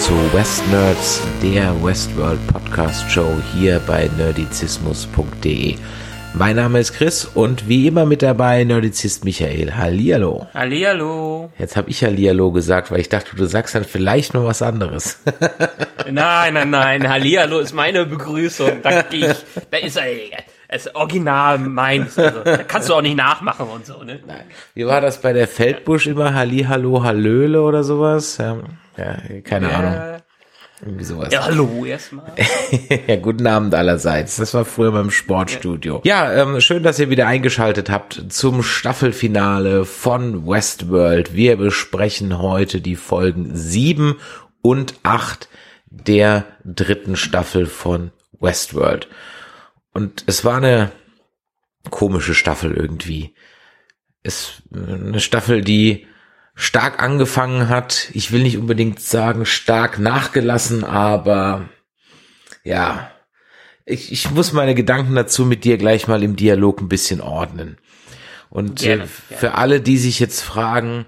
Zu West Nerds, der Westworld Podcast Show hier bei nerdizismus.de. Mein Name ist Chris und wie immer mit dabei Nerdizist Michael. Hallihallo. Hallihallo. Jetzt habe ich Hallihallo gesagt, weil ich dachte, du sagst dann vielleicht noch was anderes. Nein, nein, nein. Hallihallo ist meine Begrüßung. Da, geh ich, da ist er. Ist original meins. Also, da kannst du auch nicht nachmachen und so, ne? Nein. Wie war das bei der Feldbusch immer? Hallihallo, Hallöle oder sowas? Ja, ja keine Ahnung. Irgendwie sowas. Ja, hallo erstmal. ja, guten Abend allerseits. Das war früher beim Sportstudio. Ja, ähm, schön, dass ihr wieder eingeschaltet habt zum Staffelfinale von Westworld. Wir besprechen heute die Folgen sieben und acht der dritten Staffel von Westworld. Und es war eine komische Staffel irgendwie. Es eine Staffel, die stark angefangen hat. Ich will nicht unbedingt sagen stark nachgelassen, aber ja, ich, ich muss meine Gedanken dazu mit dir gleich mal im Dialog ein bisschen ordnen. Und Gerne, äh, für alle, die sich jetzt fragen,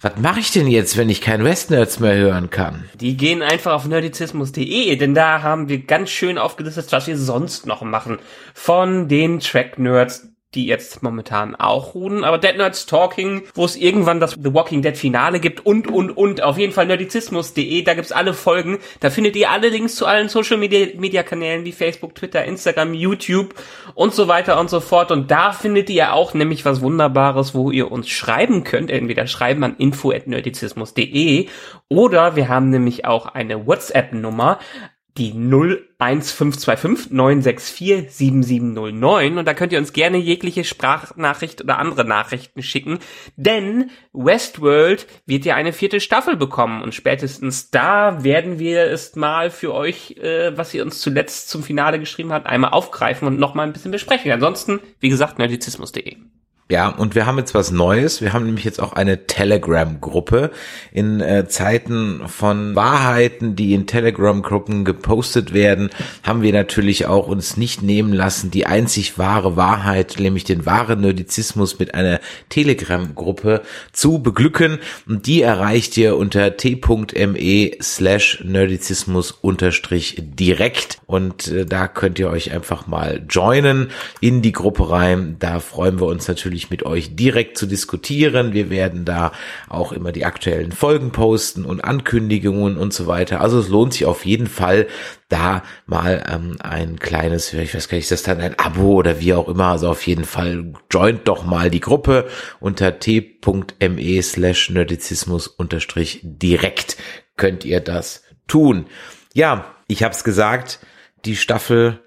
was mache ich denn jetzt, wenn ich kein Westnerds mehr hören kann? Die gehen einfach auf nerdizismus.de, denn da haben wir ganz schön aufgelistet, was wir sonst noch machen. Von den Track-Nerds, die jetzt momentan auch ruhen, aber Dead Nerds Talking, wo es irgendwann das The Walking Dead Finale gibt und, und, und. Auf jeden Fall nerdizismus.de, da gibt's alle Folgen. Da findet ihr alle Links zu allen Social Media, Media Kanälen wie Facebook, Twitter, Instagram, YouTube und so weiter und so fort. Und da findet ihr auch nämlich was Wunderbares, wo ihr uns schreiben könnt. Entweder schreiben an info.nerdizismus.de oder wir haben nämlich auch eine WhatsApp-Nummer, die 01525 964 7709 und da könnt ihr uns gerne jegliche Sprachnachricht oder andere Nachrichten schicken, denn Westworld wird ja eine vierte Staffel bekommen und spätestens da werden wir es mal für euch, äh, was ihr uns zuletzt zum Finale geschrieben habt, einmal aufgreifen und nochmal ein bisschen besprechen. Ansonsten, wie gesagt, nerdizismus.de. Ja, und wir haben jetzt was Neues. Wir haben nämlich jetzt auch eine Telegram-Gruppe. In äh, Zeiten von Wahrheiten, die in Telegram-Gruppen gepostet werden, haben wir natürlich auch uns nicht nehmen lassen, die einzig wahre Wahrheit, nämlich den wahren Nerdizismus mit einer Telegram-Gruppe zu beglücken. Und die erreicht ihr unter t.me slash Nerdizismus unterstrich direkt. Und äh, da könnt ihr euch einfach mal joinen in die Gruppe rein. Da freuen wir uns natürlich mit euch direkt zu diskutieren. Wir werden da auch immer die aktuellen Folgen posten und Ankündigungen und so weiter. Also es lohnt sich auf jeden Fall, da mal ähm, ein kleines, ich weiß gar nicht, ist das dann ein Abo oder wie auch immer. Also auf jeden Fall joint doch mal die Gruppe unter t.me slash Nerdizismus unterstrich direkt könnt ihr das tun. Ja, ich habe es gesagt, die Staffel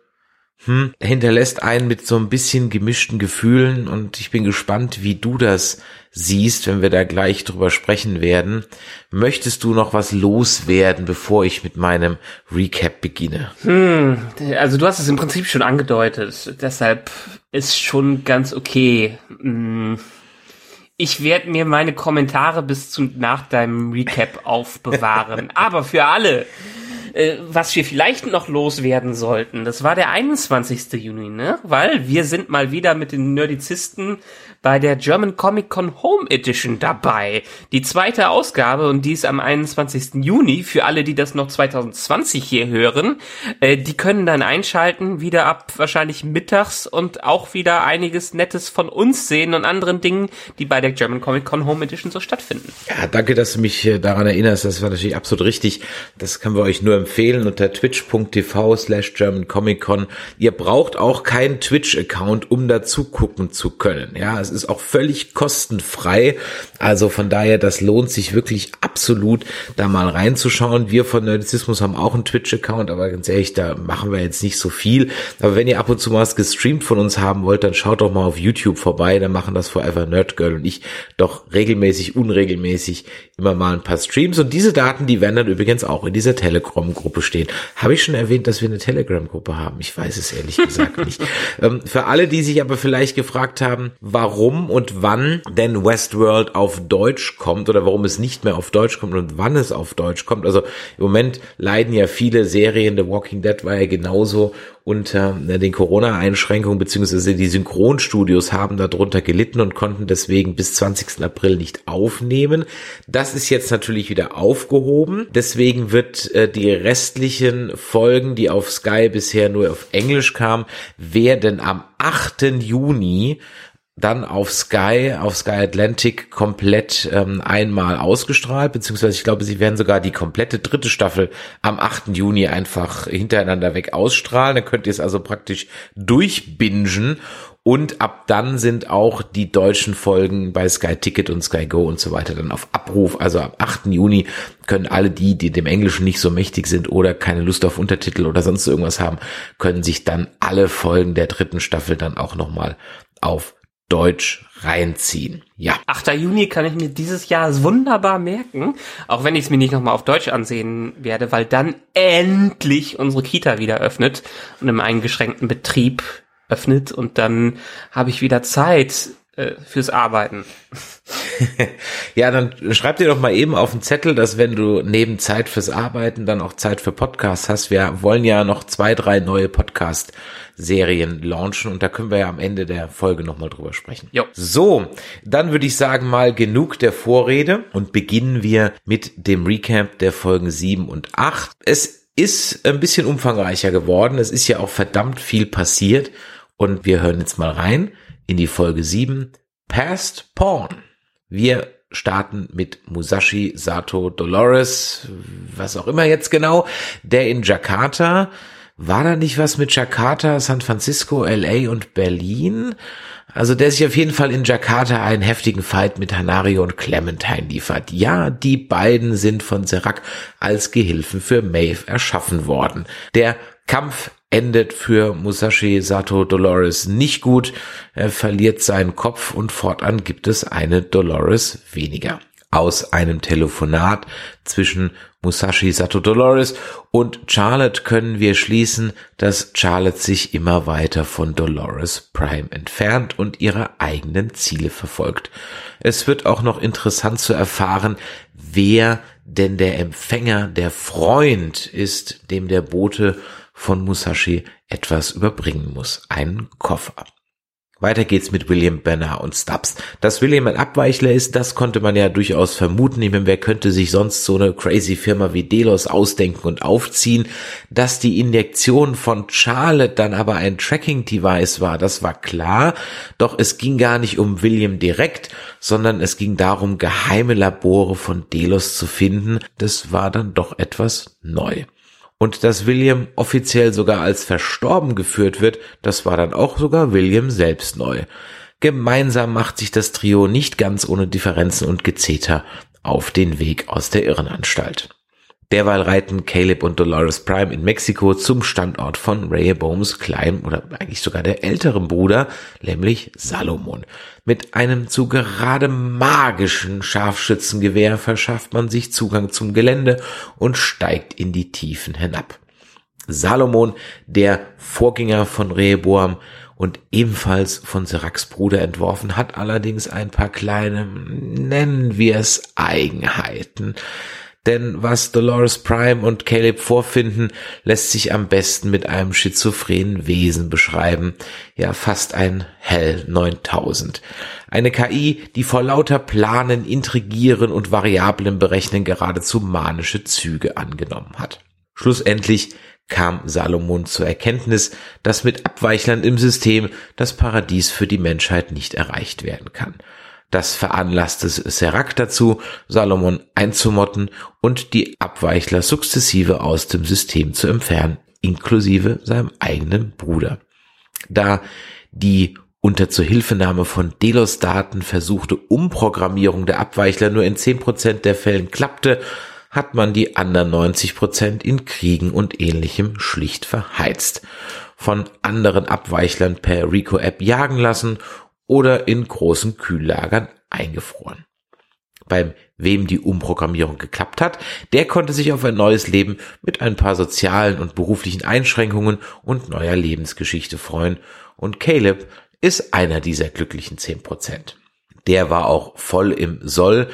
hm, hinterlässt einen mit so ein bisschen gemischten Gefühlen und ich bin gespannt, wie du das siehst, wenn wir da gleich drüber sprechen werden. Möchtest du noch was loswerden, bevor ich mit meinem Recap beginne? Hm, also du hast es im Prinzip schon angedeutet, deshalb ist schon ganz okay. Hm. Ich werde mir meine Kommentare bis zu nach deinem Recap aufbewahren. Aber für alle, äh, was wir vielleicht noch loswerden sollten, das war der 21. Juni, ne? Weil wir sind mal wieder mit den Nerdizisten bei der German Comic Con Home Edition dabei. Die zweite Ausgabe und die ist am 21. Juni. Für alle, die das noch 2020 hier hören, äh, die können dann einschalten, wieder ab wahrscheinlich mittags und auch wieder einiges Nettes von uns sehen und anderen Dingen, die bei der German Comic Con Home Edition so stattfinden. Ja, danke, dass du mich daran erinnerst. Das war natürlich absolut richtig. Das können wir euch nur empfehlen unter twitch.tv slash germancomiccon. Ihr braucht auch keinen Twitch-Account, um dazu gucken zu können. Ja, es ist auch völlig kostenfrei. Also von daher, das lohnt sich wirklich absolut, da mal reinzuschauen. Wir von Nerdizismus haben auch einen Twitch-Account, aber ganz ehrlich, da machen wir jetzt nicht so viel. Aber wenn ihr ab und zu mal was gestreamt von uns haben wollt, dann schaut doch mal auf YouTube vorbei. Da machen das Forever Nerd Girl und ich doch regelmäßig, unregelmäßig immer mal ein paar Streams. Und diese Daten, die werden dann übrigens auch in dieser Telegram-Gruppe stehen. Habe ich schon erwähnt, dass wir eine Telegram-Gruppe haben? Ich weiß es ehrlich gesagt nicht. Ähm, für alle, die sich aber vielleicht gefragt haben, warum und wann denn Westworld auf Deutsch kommt oder warum es nicht mehr auf Deutsch kommt und wann es auf Deutsch kommt. Also im Moment leiden ja viele Serien, The Walking Dead war ja genauso unter äh, den Corona-Einschränkungen, beziehungsweise die Synchronstudios haben darunter gelitten und konnten deswegen bis 20. April nicht aufnehmen. Das ist jetzt natürlich wieder aufgehoben. Deswegen wird äh, die restlichen Folgen, die auf Sky bisher nur auf Englisch kamen, werden am 8. Juni dann auf Sky, auf Sky Atlantic komplett ähm, einmal ausgestrahlt, beziehungsweise ich glaube, sie werden sogar die komplette dritte Staffel am 8. Juni einfach hintereinander weg ausstrahlen. Dann könnt ihr es also praktisch durchbingen und ab dann sind auch die deutschen Folgen bei Sky Ticket und Sky Go und so weiter dann auf Abruf. Also ab 8. Juni können alle die, die dem Englischen nicht so mächtig sind oder keine Lust auf Untertitel oder sonst irgendwas haben, können sich dann alle Folgen der dritten Staffel dann auch nochmal auf Deutsch reinziehen. Ja. 8. Juni kann ich mir dieses Jahr wunderbar merken, auch wenn ich es mir nicht nochmal auf Deutsch ansehen werde, weil dann endlich unsere Kita wieder öffnet und im eingeschränkten Betrieb öffnet und dann habe ich wieder Zeit fürs Arbeiten. ja, dann schreib dir doch mal eben auf den Zettel, dass wenn du neben Zeit fürs Arbeiten dann auch Zeit für Podcasts hast. Wir wollen ja noch zwei, drei neue Podcast Serien launchen und da können wir ja am Ende der Folge nochmal drüber sprechen. Jo. So, dann würde ich sagen mal genug der Vorrede und beginnen wir mit dem Recap der Folgen 7 und 8. Es ist ein bisschen umfangreicher geworden. Es ist ja auch verdammt viel passiert und wir hören jetzt mal rein in die Folge 7 Past Porn. Wir starten mit Musashi Sato Dolores, was auch immer jetzt genau, der in Jakarta war da nicht was mit Jakarta, San Francisco, LA und Berlin? Also der sich auf jeden Fall in Jakarta einen heftigen Fight mit Hanario und Clementine liefert. Ja, die beiden sind von Serac als Gehilfen für Maeve erschaffen worden. Der Kampf endet für Musashi Sato Dolores nicht gut. Er verliert seinen Kopf und fortan gibt es eine Dolores weniger aus einem Telefonat zwischen Musashi Sato Dolores und Charlotte können wir schließen, dass Charlotte sich immer weiter von Dolores Prime entfernt und ihre eigenen Ziele verfolgt. Es wird auch noch interessant zu erfahren, wer denn der Empfänger, der Freund ist, dem der Bote von Musashi etwas überbringen muss, einen Koffer. Weiter geht's mit William Banner und Stubbs. Dass William ein Abweichler ist, das konnte man ja durchaus vermuten. Ich meine, wer könnte sich sonst so eine crazy Firma wie Delos ausdenken und aufziehen? Dass die Injektion von Charlotte dann aber ein Tracking-Device war, das war klar. Doch es ging gar nicht um William direkt, sondern es ging darum, geheime Labore von Delos zu finden. Das war dann doch etwas neu. Und dass William offiziell sogar als verstorben geführt wird, das war dann auch sogar William selbst neu. Gemeinsam macht sich das Trio nicht ganz ohne Differenzen und Gezeter auf den Weg aus der Irrenanstalt. Derweil reiten Caleb und Dolores Prime in Mexiko zum Standort von Rehoboams kleinem oder eigentlich sogar der älteren Bruder, nämlich Salomon. Mit einem zu gerade magischen Scharfschützengewehr verschafft man sich Zugang zum Gelände und steigt in die Tiefen hinab. Salomon, der Vorgänger von Rehoboam und ebenfalls von Seracs Bruder entworfen, hat allerdings ein paar kleine, nennen wir es Eigenheiten. Denn was Dolores Prime und Caleb vorfinden, lässt sich am besten mit einem schizophrenen Wesen beschreiben. Ja, fast ein Hell 9000. Eine KI, die vor lauter Planen, Intrigieren und Variablen berechnen geradezu manische Züge angenommen hat. Schlussendlich kam Salomon zur Erkenntnis, dass mit Abweichlern im System das Paradies für die Menschheit nicht erreicht werden kann. Das veranlasste Serac dazu, Salomon einzumotten und die Abweichler sukzessive aus dem System zu entfernen, inklusive seinem eigenen Bruder. Da die unter Zuhilfenahme von Delos-Daten versuchte Umprogrammierung der Abweichler nur in 10% der Fällen klappte, hat man die anderen 90% in Kriegen und ähnlichem schlicht verheizt, von anderen Abweichlern per Rico-App jagen lassen oder in großen Kühllagern eingefroren. Beim wem die Umprogrammierung geklappt hat, der konnte sich auf ein neues Leben mit ein paar sozialen und beruflichen Einschränkungen und neuer Lebensgeschichte freuen und Caleb ist einer dieser glücklichen zehn Prozent. Der war auch voll im Soll,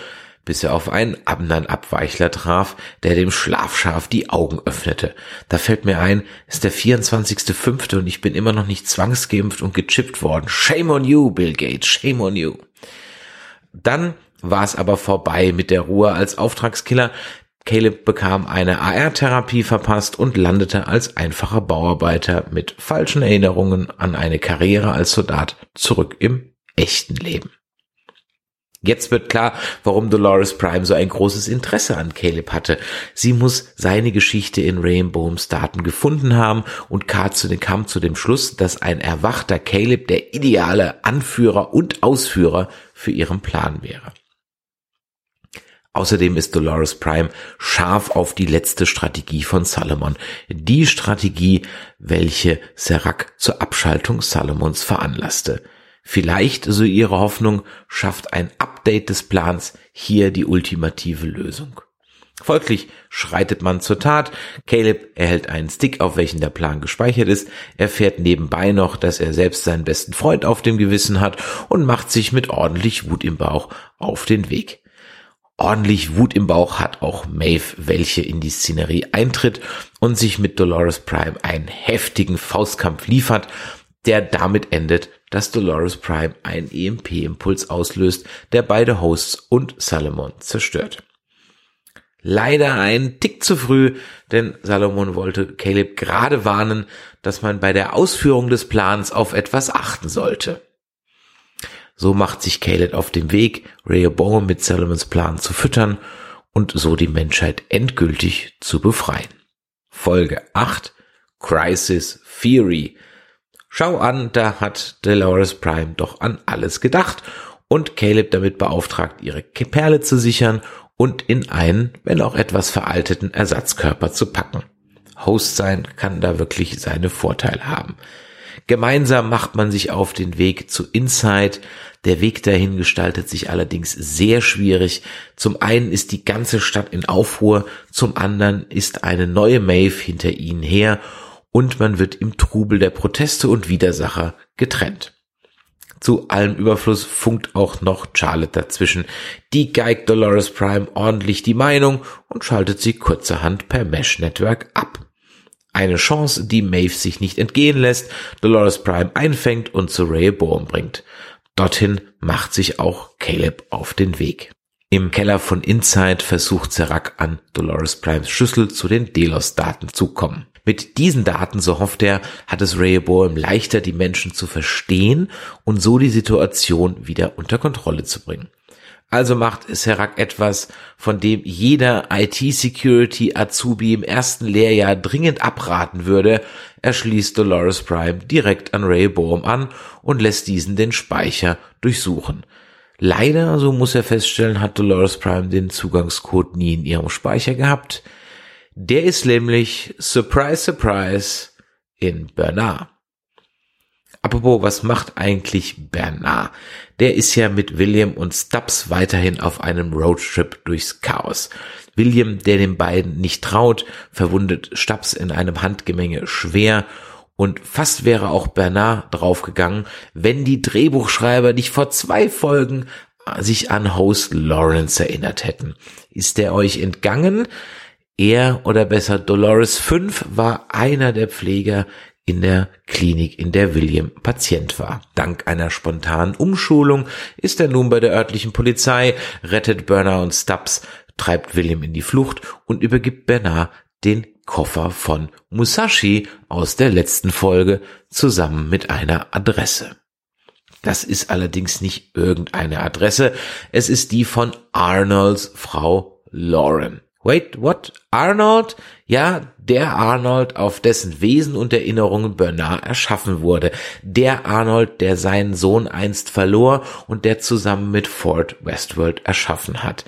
bis er auf einen anderen Abweichler traf, der dem Schlafschaf die Augen öffnete. Da fällt mir ein, ist der 24.05. und ich bin immer noch nicht zwangsgeimpft und gechippt worden. Shame on you, Bill Gates, shame on you. Dann war es aber vorbei mit der Ruhe als Auftragskiller. Caleb bekam eine AR-Therapie verpasst und landete als einfacher Bauarbeiter mit falschen Erinnerungen an eine Karriere als Soldat zurück im echten Leben. Jetzt wird klar, warum Dolores Prime so ein großes Interesse an Caleb hatte. Sie muss seine Geschichte in Rainbows Daten gefunden haben und kam zu dem Schluss, dass ein erwachter Caleb der ideale Anführer und Ausführer für ihren Plan wäre. Außerdem ist Dolores Prime scharf auf die letzte Strategie von Salomon. Die Strategie, welche Serac zur Abschaltung Salomons veranlasste. Vielleicht, so ihre Hoffnung, schafft ein Update des Plans hier die ultimative Lösung. Folglich schreitet man zur Tat. Caleb erhält einen Stick, auf welchen der Plan gespeichert ist, erfährt nebenbei noch, dass er selbst seinen besten Freund auf dem Gewissen hat und macht sich mit ordentlich Wut im Bauch auf den Weg. Ordentlich Wut im Bauch hat auch Maeve, welche in die Szenerie eintritt und sich mit Dolores Prime einen heftigen Faustkampf liefert, der damit endet, dass Dolores Prime einen EMP-Impuls auslöst, der beide Hosts und Salomon zerstört. Leider ein Tick zu früh, denn Salomon wollte Caleb gerade warnen, dass man bei der Ausführung des Plans auf etwas achten sollte. So macht sich Caleb auf dem Weg, Rehoboam mit Salomons Plan zu füttern und so die Menschheit endgültig zu befreien. Folge 8 Crisis Theory. Schau an, da hat Dolores Prime doch an alles gedacht und Caleb damit beauftragt, ihre Perle zu sichern und in einen, wenn auch etwas veralteten Ersatzkörper zu packen. Host sein kann da wirklich seine Vorteile haben. Gemeinsam macht man sich auf den Weg zu Inside. Der Weg dahin gestaltet sich allerdings sehr schwierig. Zum einen ist die ganze Stadt in Aufruhr, zum anderen ist eine neue Maeve hinter ihnen her und man wird im Trubel der Proteste und Widersacher getrennt. Zu allem Überfluss funkt auch noch Charlotte dazwischen. Die geigt Dolores Prime ordentlich die Meinung und schaltet sie kurzerhand per Mesh Network ab. Eine Chance, die Maeve sich nicht entgehen lässt, Dolores Prime einfängt und zu Rehoboam bringt. Dorthin macht sich auch Caleb auf den Weg. Im Keller von Inside versucht Serac an Dolores Primes Schlüssel zu den Delos-Daten zu kommen. Mit diesen Daten, so hofft er, hat es Rehoboam leichter, die Menschen zu verstehen und so die Situation wieder unter Kontrolle zu bringen. Also macht Serac etwas, von dem jeder IT-Security Azubi im ersten Lehrjahr dringend abraten würde. Er schließt Dolores Prime direkt an Ray Bohm an und lässt diesen den Speicher durchsuchen. Leider, so muss er feststellen, hat Dolores Prime den Zugangscode nie in ihrem Speicher gehabt. Der ist nämlich, surprise, surprise, in Bernard. Apropos, was macht eigentlich Bernard? Der ist ja mit William und Stubbs weiterhin auf einem Roadtrip durchs Chaos. William, der den beiden nicht traut, verwundet Stubbs in einem Handgemenge schwer und fast wäre auch Bernard draufgegangen, wenn die Drehbuchschreiber nicht vor zwei Folgen sich an Host Lawrence erinnert hätten. Ist der euch entgangen? Er oder besser Dolores 5 war einer der Pfleger in der Klinik, in der William Patient war. Dank einer spontanen Umschulung ist er nun bei der örtlichen Polizei, rettet Burner und Stubbs, treibt William in die Flucht und übergibt Bernard den Koffer von Musashi aus der letzten Folge zusammen mit einer Adresse. Das ist allerdings nicht irgendeine Adresse, es ist die von Arnolds Frau Lauren. Wait, what? Arnold? Ja, der Arnold, auf dessen Wesen und Erinnerungen Bernard erschaffen wurde. Der Arnold, der seinen Sohn einst verlor und der zusammen mit Ford Westworld erschaffen hat.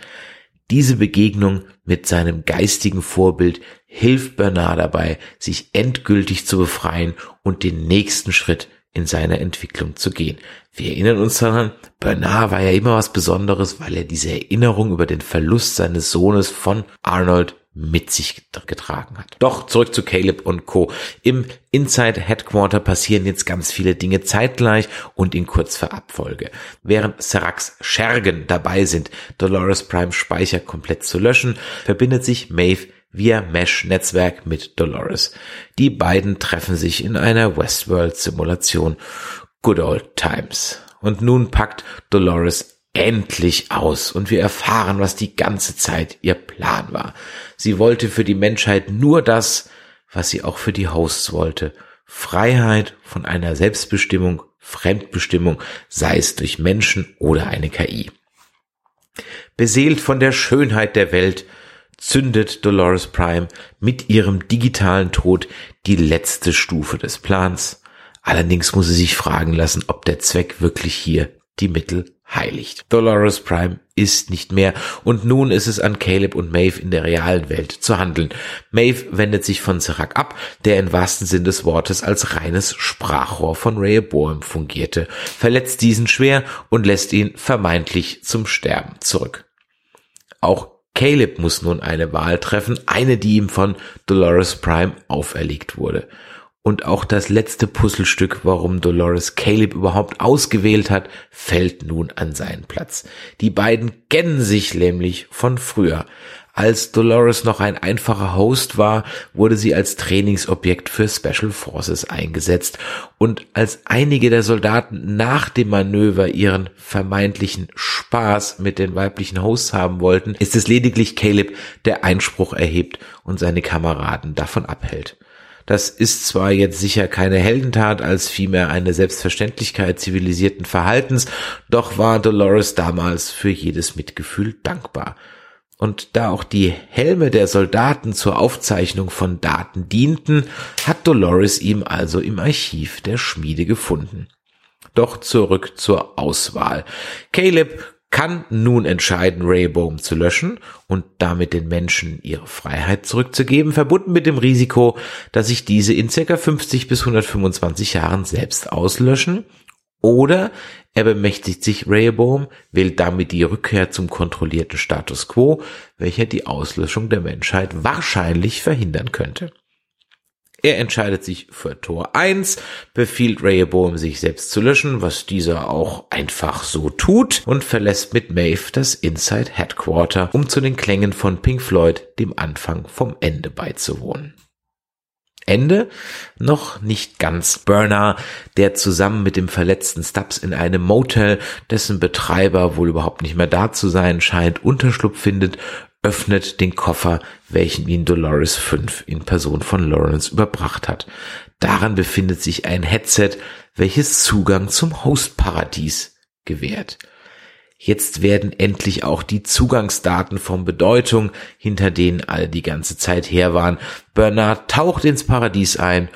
Diese Begegnung mit seinem geistigen Vorbild hilft Bernard dabei, sich endgültig zu befreien und den nächsten Schritt in seiner Entwicklung zu gehen. Wir erinnern uns daran, Bernard war ja immer was Besonderes, weil er diese Erinnerung über den Verlust seines Sohnes von Arnold mit sich getragen hat. Doch zurück zu Caleb und Co. Im Inside Headquarter passieren jetzt ganz viele Dinge zeitgleich und in kurzer Abfolge. Während Seracs Schergen dabei sind, Dolores Prime Speicher komplett zu löschen, verbindet sich Maeve via Mesh-Netzwerk mit Dolores. Die beiden treffen sich in einer Westworld-Simulation. Good old times. Und nun packt Dolores endlich aus und wir erfahren, was die ganze Zeit ihr Plan war. Sie wollte für die Menschheit nur das, was sie auch für die Hosts wollte. Freiheit von einer Selbstbestimmung, Fremdbestimmung, sei es durch Menschen oder eine KI. Beseelt von der Schönheit der Welt zündet Dolores Prime mit ihrem digitalen Tod die letzte Stufe des Plans. Allerdings muss sie sich fragen lassen, ob der Zweck wirklich hier die Mittel heiligt. Dolores Prime ist nicht mehr und nun ist es an Caleb und Maeve in der realen Welt zu handeln. Maeve wendet sich von Serac ab, der im wahrsten Sinn des Wortes als reines Sprachrohr von Rehoboam fungierte, verletzt diesen schwer und lässt ihn vermeintlich zum Sterben zurück. Auch Caleb muss nun eine Wahl treffen, eine, die ihm von Dolores Prime auferlegt wurde. Und auch das letzte Puzzlestück, warum Dolores Caleb überhaupt ausgewählt hat, fällt nun an seinen Platz. Die beiden kennen sich nämlich von früher. Als Dolores noch ein einfacher Host war, wurde sie als Trainingsobjekt für Special Forces eingesetzt und als einige der Soldaten nach dem Manöver ihren vermeintlichen Spaß mit den weiblichen Hosts haben wollten, ist es lediglich Caleb, der Einspruch erhebt und seine Kameraden davon abhält. Das ist zwar jetzt sicher keine Heldentat, als vielmehr eine Selbstverständlichkeit zivilisierten Verhaltens, doch war Dolores damals für jedes Mitgefühl dankbar. Und da auch die Helme der Soldaten zur Aufzeichnung von Daten dienten, hat Dolores ihm also im Archiv der Schmiede gefunden. Doch zurück zur Auswahl. Caleb kann nun entscheiden, Rayboom zu löschen und damit den Menschen ihre Freiheit zurückzugeben, verbunden mit dem Risiko, dass sich diese in circa 50 bis 125 Jahren selbst auslöschen oder er bemächtigt sich Rehoboam, wählt damit die Rückkehr zum kontrollierten Status quo, welcher die Auslöschung der Menschheit wahrscheinlich verhindern könnte. Er entscheidet sich für Tor 1, befiehlt Rehoboam sich selbst zu löschen, was dieser auch einfach so tut und verlässt mit Maeve das Inside Headquarter, um zu den Klängen von Pink Floyd dem Anfang vom Ende beizuwohnen. Ende noch nicht ganz. Burner, der zusammen mit dem verletzten Stubbs in einem Motel, dessen Betreiber wohl überhaupt nicht mehr da zu sein scheint, Unterschlupf findet, öffnet den Koffer, welchen ihn Dolores 5 in Person von Lawrence überbracht hat. Daran befindet sich ein Headset, welches Zugang zum Hostparadies gewährt. Jetzt werden endlich auch die Zugangsdaten von Bedeutung, hinter denen alle die ganze Zeit her waren. Bernard taucht ins Paradies ein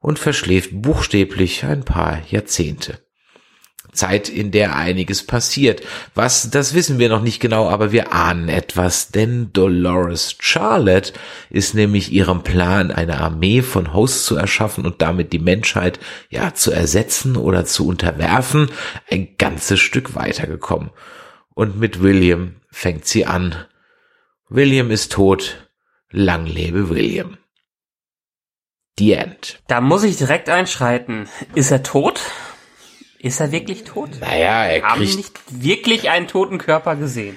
und verschläft buchstäblich ein paar Jahrzehnte. Zeit, in der einiges passiert. Was, das wissen wir noch nicht genau, aber wir ahnen etwas, denn Dolores Charlotte ist nämlich ihrem Plan, eine Armee von Hosts zu erschaffen und damit die Menschheit, ja, zu ersetzen oder zu unterwerfen, ein ganzes Stück weitergekommen. Und mit William fängt sie an. William ist tot. Lang lebe William. The End. Da muss ich direkt einschreiten. Ist er tot? Ist er wirklich tot? Naja, er Haben kriegt, nicht wirklich einen toten Körper gesehen.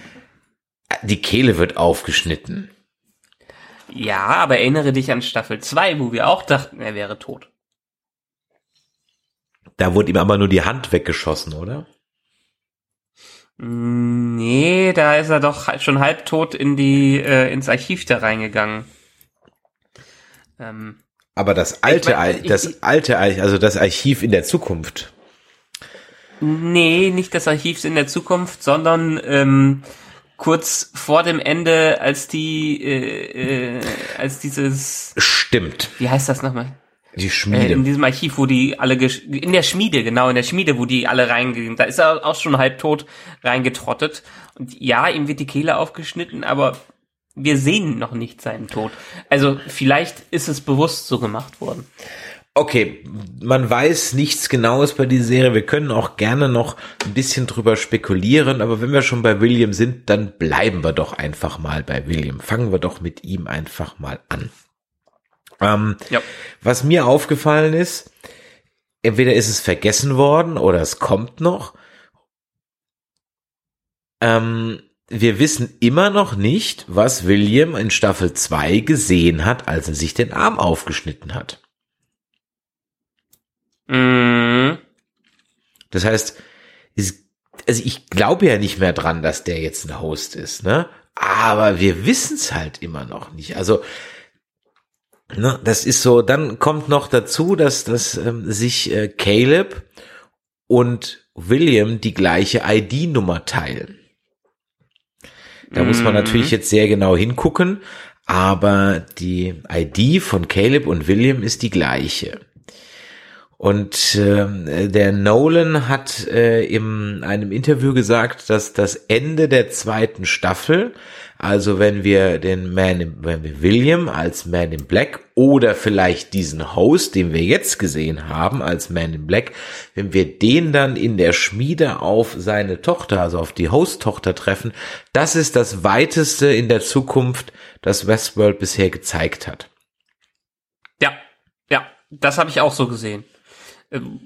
die Kehle wird aufgeschnitten. Ja, aber erinnere dich an Staffel 2, wo wir auch dachten, er wäre tot. Da wurde ihm aber nur die Hand weggeschossen, oder? Nee, da ist er doch schon halbtot in die, äh, ins Archiv da reingegangen. Ähm, Aber das alte, Ich mein, ich- das alte, also das Archiv in der Zukunft. Nee, nicht des Archivs in der Zukunft, sondern ähm, kurz vor dem Ende, als die, äh, äh, als dieses. Stimmt. Wie heißt das nochmal? Die Schmiede. Äh, in diesem Archiv, wo die alle, in der Schmiede, genau, in der Schmiede, wo die alle reingehen. Da ist er auch schon halb tot reingetrottet. Und ja, ihm wird die Kehle aufgeschnitten, aber wir sehen noch nicht seinen Tod. Also vielleicht ist es bewusst so gemacht worden. Okay, man weiß nichts Genaues bei dieser Serie. Wir können auch gerne noch ein bisschen drüber spekulieren, aber wenn wir schon bei William sind, dann bleiben wir doch einfach mal bei William. Fangen wir doch mit ihm einfach mal an. Ähm, ja. Was mir aufgefallen ist, entweder ist es vergessen worden oder es kommt noch. Ähm, wir wissen immer noch nicht, was William in Staffel 2 gesehen hat, als er sich den Arm aufgeschnitten hat. Mhm. Das heißt, also ich glaube ja nicht mehr dran, dass der jetzt ein Host ist, ne? Aber wir wissen es halt immer noch nicht. Also, ne, das ist so, dann kommt noch dazu, dass, dass ähm, sich äh, Caleb und William die gleiche ID-Nummer teilen. Da mhm. muss man mhm. natürlich jetzt sehr genau hingucken, aber die ID von Caleb und William ist die gleiche. Und äh, der Nolan hat äh, in einem Interview gesagt, dass das Ende der zweiten Staffel, also wenn wir den Man, in, wenn wir William als Man in Black oder vielleicht diesen Host, den wir jetzt gesehen haben als Man in Black, wenn wir den dann in der Schmiede auf seine Tochter, also auf die Host-Tochter treffen, das ist das weiteste in der Zukunft, das Westworld bisher gezeigt hat. Ja, ja, das habe ich auch so gesehen. Ähm,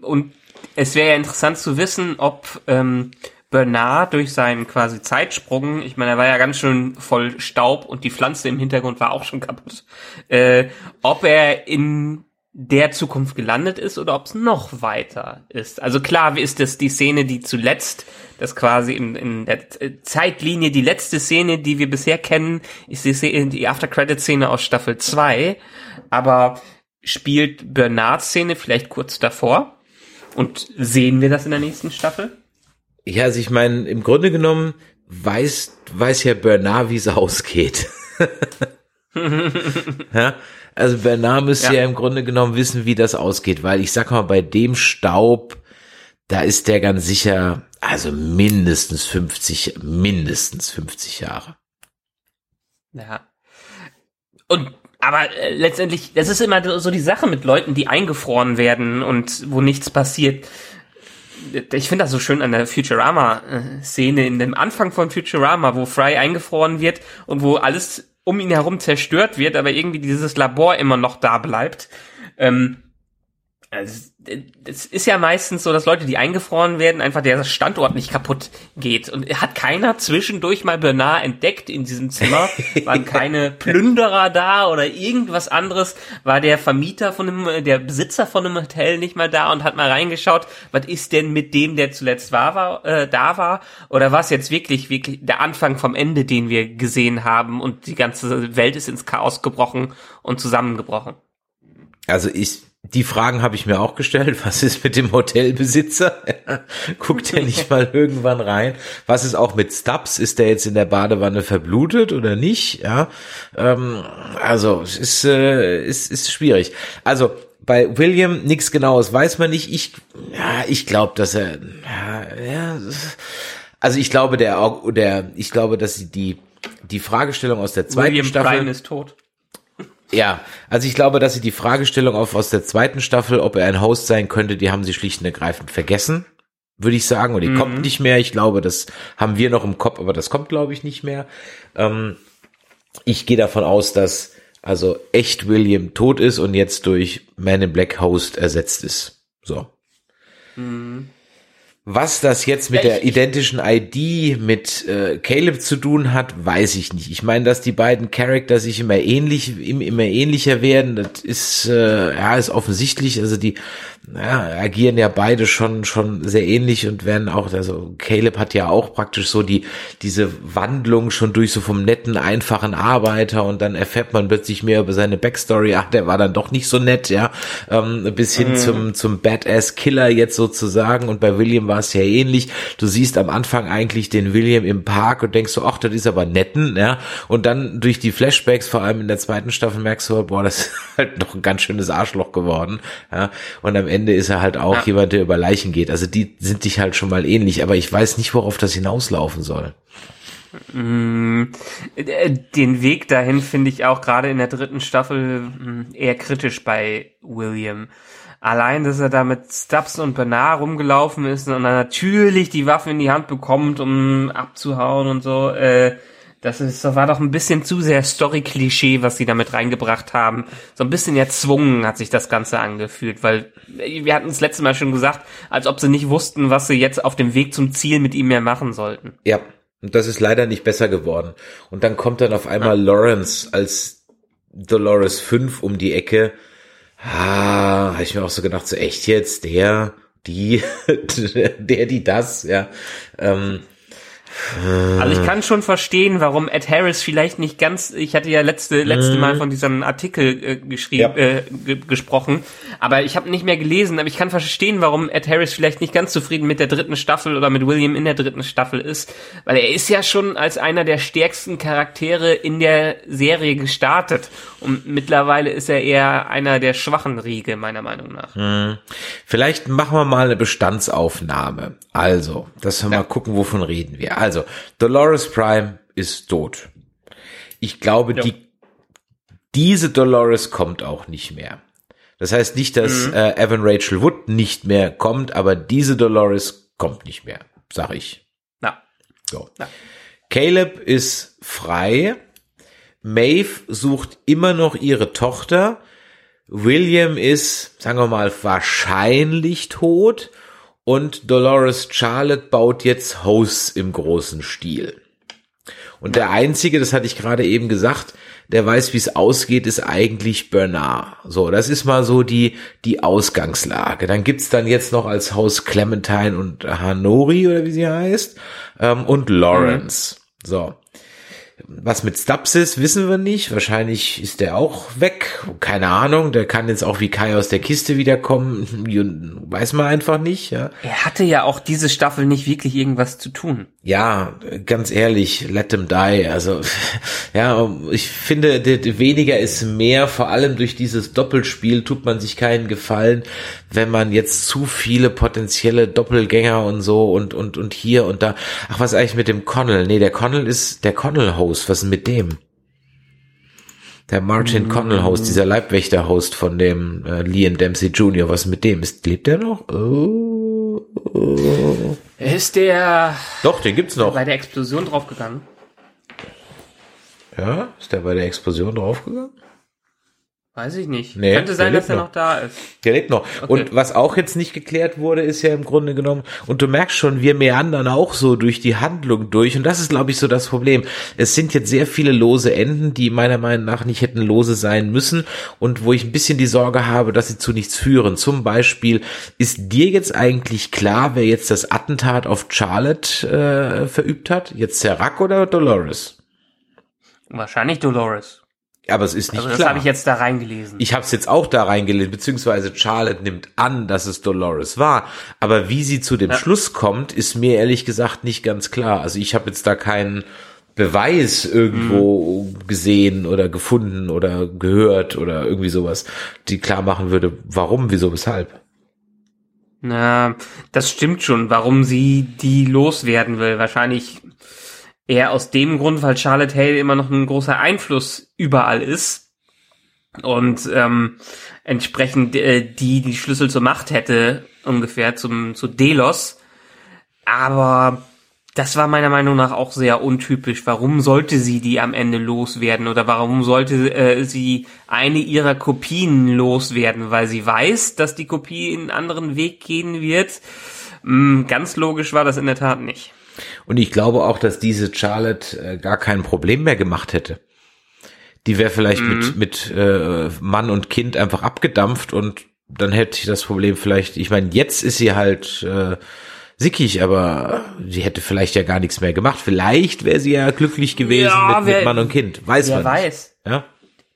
und es wäre ja interessant zu wissen, ob ähm, Bernard durch seinen quasi Zeitsprung, ich meine, er war ja ganz schön voll Staub und die Pflanze im Hintergrund war auch schon kaputt, äh, ob er in der Zukunft gelandet ist oder ob es noch weiter ist. Also klar ist das die Szene, die zuletzt, das quasi in, in der Zeitlinie die letzte Szene, die wir bisher kennen, ist die, die After-Credit-Szene aus Staffel 2. Aber spielt Bernards Szene vielleicht kurz davor? Und sehen wir das in der nächsten Staffel? Ja, also ich meine, im Grunde genommen weiß, weiß ja Bernard, wie es ausgeht. ja, also Bernard müsste ja. ja. im Grunde genommen wissen, wie das ausgeht, weil ich sag mal, bei dem Staub, da ist der ganz sicher, also mindestens 50, mindestens 50 Jahre. Ja. Und aber äh, letztendlich, das ist immer so die Sache mit Leuten, die eingefroren werden und wo nichts passiert. Ich finde das so schön an der Futurama-Szene, in dem Anfang von Futurama, wo Fry eingefroren wird und wo alles um ihn herum zerstört wird, aber irgendwie dieses Labor immer noch da bleibt. Ähm, also, es ist ja meistens so, dass Leute, die eingefroren werden, einfach der Standort nicht kaputt geht. Und hat keiner zwischendurch mal Bernard entdeckt in diesem Zimmer? Waren keine Plünderer da oder irgendwas anderes? War der Vermieter von einem, der Besitzer von einem Hotel nicht mal da und hat mal reingeschaut, was ist denn mit dem, der zuletzt war, war äh, da war? Oder war es jetzt wirklich, wirklich der Anfang vom Ende, den wir gesehen haben und die ganze Welt ist ins Chaos gebrochen und zusammengebrochen? Also ich die Fragen habe ich mir auch gestellt. Was ist mit dem Hotelbesitzer? Guckt er nicht mal irgendwann rein? Was ist auch mit Stubbs? Ist der jetzt in der Badewanne verblutet oder nicht? Ja, ähm, also es ist, äh, ist, ist schwierig. Also bei William nichts Genaues weiß man nicht. Ich, ja, ich glaube, dass er, ja, ja, also ich glaube, der, der, ich glaube, dass die die Fragestellung aus der zweiten William Staffel. Prime ist tot. Ja, also ich glaube, dass sie die Fragestellung auf aus der zweiten Staffel, ob er ein Host sein könnte, die haben sie schlicht und ergreifend vergessen, würde ich sagen. Und die mhm. kommt nicht mehr. Ich glaube, das haben wir noch im Kopf, aber das kommt, glaube ich, nicht mehr. Ähm, ich gehe davon aus, dass also echt William tot ist und jetzt durch Man in Black Host ersetzt ist. So. Mhm. Was das jetzt mit der identischen ID mit äh, Caleb zu tun hat, weiß ich nicht. Ich meine, dass die beiden Charakter sich immer ähnlich, immer ähnlicher werden, das ist äh, ja ist offensichtlich. Also die ja, agieren ja beide schon schon sehr ähnlich und werden auch, also Caleb hat ja auch praktisch so die diese Wandlung schon durch so vom netten, einfachen Arbeiter und dann erfährt man plötzlich mehr über seine Backstory, ach, der war dann doch nicht so nett, ja, ähm, bis hin mhm. zum zum Badass Killer jetzt sozusagen und bei William war es ja ähnlich. Du siehst am Anfang eigentlich den William im Park und denkst so, ach, das ist aber netten, ja, und dann durch die Flashbacks, vor allem in der zweiten Staffel merkst du, boah, das ist halt noch ein ganz schönes Arschloch geworden, ja, und am Ende ist er halt auch ja. jemand, der über Leichen geht. Also die sind dich halt schon mal ähnlich, aber ich weiß nicht, worauf das hinauslaufen soll. Mm, den Weg dahin finde ich auch gerade in der dritten Staffel mm, eher kritisch bei William. Allein, dass er da mit Stubbs und Bernard rumgelaufen ist und dann natürlich die Waffe in die Hand bekommt, um abzuhauen und so, äh, das ist, das war doch ein bisschen zu sehr Story-Klischee, was sie damit reingebracht haben. So ein bisschen erzwungen hat sich das Ganze angefühlt, weil wir hatten es letzte Mal schon gesagt, als ob sie nicht wussten, was sie jetzt auf dem Weg zum Ziel mit ihm mehr machen sollten. Ja, und das ist leider nicht besser geworden. Und dann kommt dann auf einmal ja. Lawrence als Dolores 5 um die Ecke. Ah, habe ich mir auch so gedacht, so echt jetzt, der, die, der, die, das, ja. Ähm, also ich kann schon verstehen, warum Ed Harris vielleicht nicht ganz, ich hatte ja letzte, letzte Mal mhm. von diesem Artikel äh, geschrieben, ja. äh, gesprochen, aber ich habe nicht mehr gelesen, aber ich kann verstehen, warum Ed Harris vielleicht nicht ganz zufrieden mit der dritten Staffel oder mit William in der dritten Staffel ist, weil er ist ja schon als einer der stärksten Charaktere in der Serie gestartet und mittlerweile ist er eher einer der schwachen Riege, meiner Meinung nach. Hm. Vielleicht machen wir mal eine Bestandsaufnahme. Also, dass wir ja. mal gucken, wovon reden wir. Also, Dolores Prime ist tot. Ich glaube, ja. die, diese Dolores kommt auch nicht mehr. Das heißt nicht, dass mhm. äh, Evan Rachel Wood nicht mehr kommt, aber diese Dolores kommt nicht mehr, sag ich. Na. So. Na. Caleb ist frei. Maeve sucht immer noch ihre Tochter. William ist, sagen wir mal, wahrscheinlich tot und Dolores Charlotte baut jetzt Haus im großen Stil. Und der einzige, das hatte ich gerade eben gesagt, der weiß, wie es ausgeht, ist eigentlich Bernard. So, das ist mal so die, die Ausgangslage. Dann gibt's dann jetzt noch als Haus Clementine und Hanori, oder wie sie heißt, ähm, und Lawrence. Mhm. So. Was mit Stubbs ist, wissen wir nicht. Wahrscheinlich ist der auch weg. Keine Ahnung. Der kann jetzt auch wie Kai aus der Kiste wiederkommen. Weiß man einfach nicht. Ja. Er hatte ja auch diese Staffel nicht wirklich irgendwas zu tun. Ja, ganz ehrlich, let them die. Also, ja, ich finde, weniger ist mehr. Vor allem durch dieses Doppelspiel tut man sich keinen Gefallen, wenn man jetzt zu viele potenzielle Doppelgänger und so und, und, und hier und da. Ach, was eigentlich mit dem Connell? Nee, der Connell ist der Connell-Host. Was ist mit dem? Der Martin Connell-Host, dieser Leibwächter-Host von dem äh, Liam Dempsey Jr., was ist mit dem? Ist, lebt der noch? Oh, oh. Ist der... Doch, den gibt's noch. Bei der Explosion draufgegangen. Ja, ist der bei der Explosion draufgegangen? Weiß ich nicht. Nee, Könnte sein, dass er noch. noch da ist. Der lebt noch. Okay. Und was auch jetzt nicht geklärt wurde, ist ja im Grunde genommen, und du merkst schon, wir meandern auch so durch die Handlung durch. Und das ist, glaube ich, so das Problem. Es sind jetzt sehr viele lose Enden, die meiner Meinung nach nicht hätten lose sein müssen. Und wo ich ein bisschen die Sorge habe, dass sie zu nichts führen. Zum Beispiel, ist dir jetzt eigentlich klar, wer jetzt das Attentat auf Charlotte äh, verübt hat? Jetzt Serac oder Dolores? Wahrscheinlich Dolores. Aber es ist nicht also das klar. Das habe ich jetzt da reingelesen. Ich habe es jetzt auch da reingelesen, beziehungsweise Charlotte nimmt an, dass es Dolores war. Aber wie sie zu dem ja. Schluss kommt, ist mir ehrlich gesagt nicht ganz klar. Also ich habe jetzt da keinen Beweis irgendwo mhm. gesehen oder gefunden oder gehört oder irgendwie sowas, die klar machen würde, warum, wieso, weshalb. Na, das stimmt schon, warum sie die loswerden will. Wahrscheinlich Eher aus dem Grund, weil Charlotte Hale immer noch ein großer Einfluss überall ist und ähm, entsprechend äh, die die Schlüssel zur Macht hätte ungefähr zum zu Delos. Aber das war meiner Meinung nach auch sehr untypisch. Warum sollte sie die am Ende loswerden oder warum sollte äh, sie eine ihrer Kopien loswerden? Weil sie weiß, dass die Kopie einen anderen Weg gehen wird. Hm, ganz logisch war das in der Tat nicht. Und ich glaube auch, dass diese Charlotte äh, gar kein Problem mehr gemacht hätte. Die wäre vielleicht mhm. mit, mit äh, Mann und Kind einfach abgedampft und dann hätte ich das Problem vielleicht, ich meine, jetzt ist sie halt äh, sickig, aber sie hätte vielleicht ja gar nichts mehr gemacht. Vielleicht wäre sie ja glücklich gewesen Ja, mit, wer- mit Mann und Kind. Weiß Wer man weiß. nicht. Ja?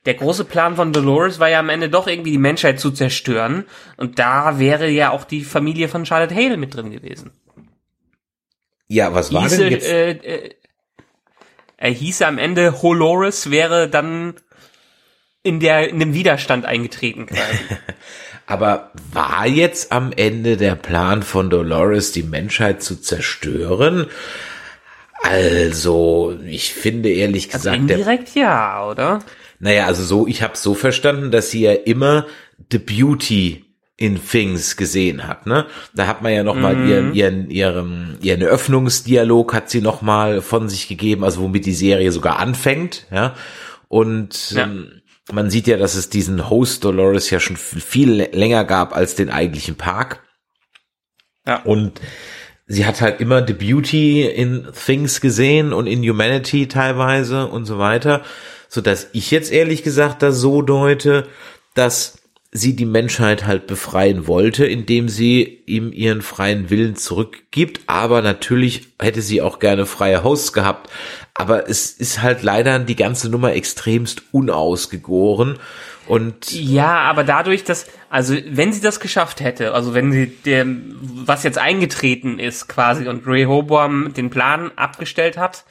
Der große Plan von Dolores war ja am Ende doch irgendwie die Menschheit zu zerstören. Und da wäre ja auch die Familie von Charlotte Hale mit drin gewesen. Ja, was war hieße, denn jetzt? äh, äh, er hieße am Ende, Holores wäre dann in der, in dem Widerstand eingetreten quasi. Aber war jetzt am Ende der Plan von Dolores, die Menschheit zu zerstören? Also, ich finde ehrlich Also gesagt, der, indirekt ja, oder? naja, also so, ich habe so verstanden, dass sie ja immer The Beauty in Things gesehen hat, ne? Da hat man ja noch mal ihren, ihren, ihren, ihren Öffnungsdialog hat sie noch mal von sich gegeben, also womit die Serie sogar anfängt, ja? Und Ja. ähm, man sieht ja, dass es diesen Host Dolores ja schon viel länger gab als den eigentlichen Park. Ja. Und sie hat halt immer The Beauty in Things gesehen und in Humanity teilweise und so weiter, so dass ich jetzt ehrlich gesagt das so deute, dass sie die Menschheit halt befreien wollte, indem sie ihm ihren freien Willen zurückgibt. Aber natürlich hätte sie auch gerne freie Hosts gehabt. Aber es ist halt leider die ganze Nummer extremst unausgegoren. Und Ja, aber dadurch, dass, also wenn sie das geschafft hätte, also wenn sie dem, was jetzt eingetreten ist quasi und Rehoboam den Plan abgestellt hat,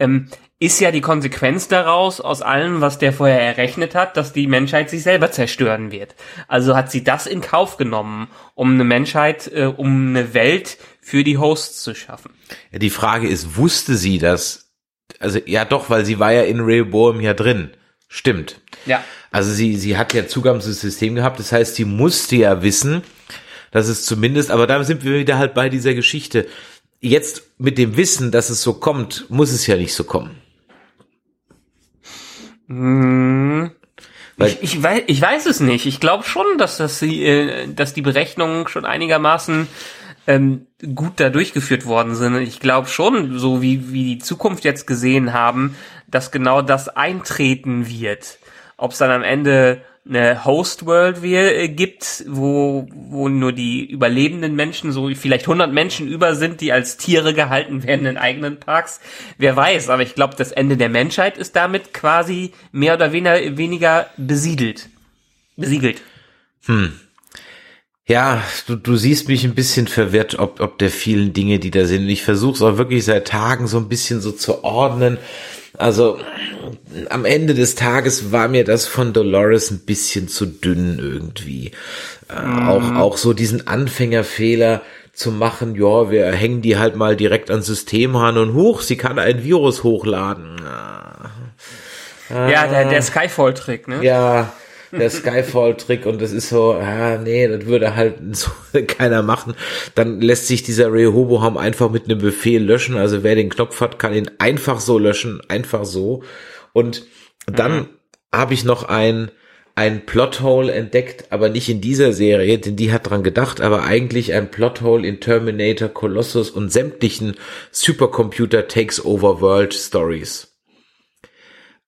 ähm, ist ja die Konsequenz daraus, aus allem, was der vorher errechnet hat, dass die Menschheit sich selber zerstören wird. Also hat sie das in Kauf genommen, um eine Menschheit, äh, um eine Welt für die Hosts zu schaffen. die Frage ist, wusste sie das? Also ja doch, weil sie war ja in Rehoboam ja drin. Stimmt. Ja. Also sie, sie hat ja Zugang zum System gehabt, das heißt, sie musste ja wissen, dass es zumindest, aber da sind wir wieder halt bei dieser Geschichte. Jetzt mit dem Wissen, dass es so kommt, muss es ja nicht so kommen. Hm. Weil- ich, ich, weiß, ich weiß es nicht. Ich glaube schon, dass das die, äh, dass die Berechnungen schon einigermaßen ähm, gut da durchgeführt worden sind. Ich glaube schon, so wie wie die Zukunft jetzt gesehen haben, dass genau das eintreten wird. Ob es dann am Ende eine Host World wir, äh, gibt, wo wo nur die überlebenden Menschen, so vielleicht 100 Menschen über sind, die als Tiere gehalten werden in eigenen Parks. Wer weiß, aber ich glaube, das Ende der Menschheit ist damit quasi mehr oder weniger, weniger besiedelt. Besiegelt. Ja, du, du siehst mich ein bisschen verwirrt, ob, ob der vielen Dinge, die da sind. Und Ich versuche es auch wirklich seit Tagen so ein bisschen so zu ordnen. Also am Ende des Tages war mir das von Dolores ein bisschen zu dünn irgendwie. Äh, Auch, auch so diesen Anfängerfehler zu machen, ja, wir hängen die halt mal direkt ans System ran und hoch, sie kann ein Virus hochladen. Ja, der, der Skyfall-Trick, ne? Ja, der Skyfall-Trick und das ist so, ah, nee, das würde halt so keiner machen. Dann lässt sich dieser Rehoboam einfach mit einem Befehl löschen. Also wer den Knopf hat, kann ihn einfach so löschen, einfach so. Und dann habe ich noch ein ein Plothole entdeckt, aber nicht in dieser Serie, denn die hat dran gedacht, aber eigentlich ein Plothole in Terminator, Colossus und sämtlichen Supercomputer Takes Over World Stories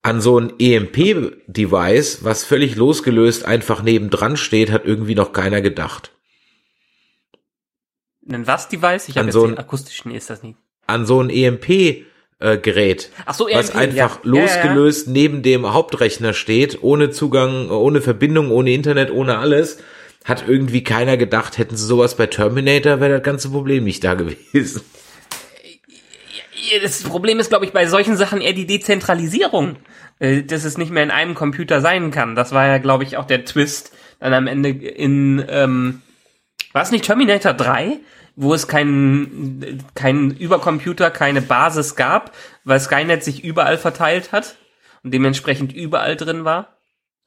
an so ein EMP-Device, was völlig losgelöst einfach nebendran steht, hat irgendwie noch keiner gedacht. Ein was Device? Ich An habe jetzt so den ein- akustischen ist das nicht. An so ein EMP-Gerät, Ach so, was EMP, einfach ja. Ja, ja, ja. losgelöst neben dem Hauptrechner steht, ohne Zugang, ohne Verbindung, ohne Internet, ohne alles, hat irgendwie keiner gedacht, hätten sie sowas bei Terminator, wäre das ganze Problem nicht da gewesen. Das Problem ist, glaube ich, bei solchen Sachen eher die Dezentralisierung, äh, dass es nicht mehr in einem Computer sein kann. Das war ja, glaube ich, auch der Twist dann am Ende in, ähm, war es nicht Terminator 3, wo es keinen keinen Übercomputer, keine Basis gab, weil Skynet sich überall verteilt hat und dementsprechend überall drin war?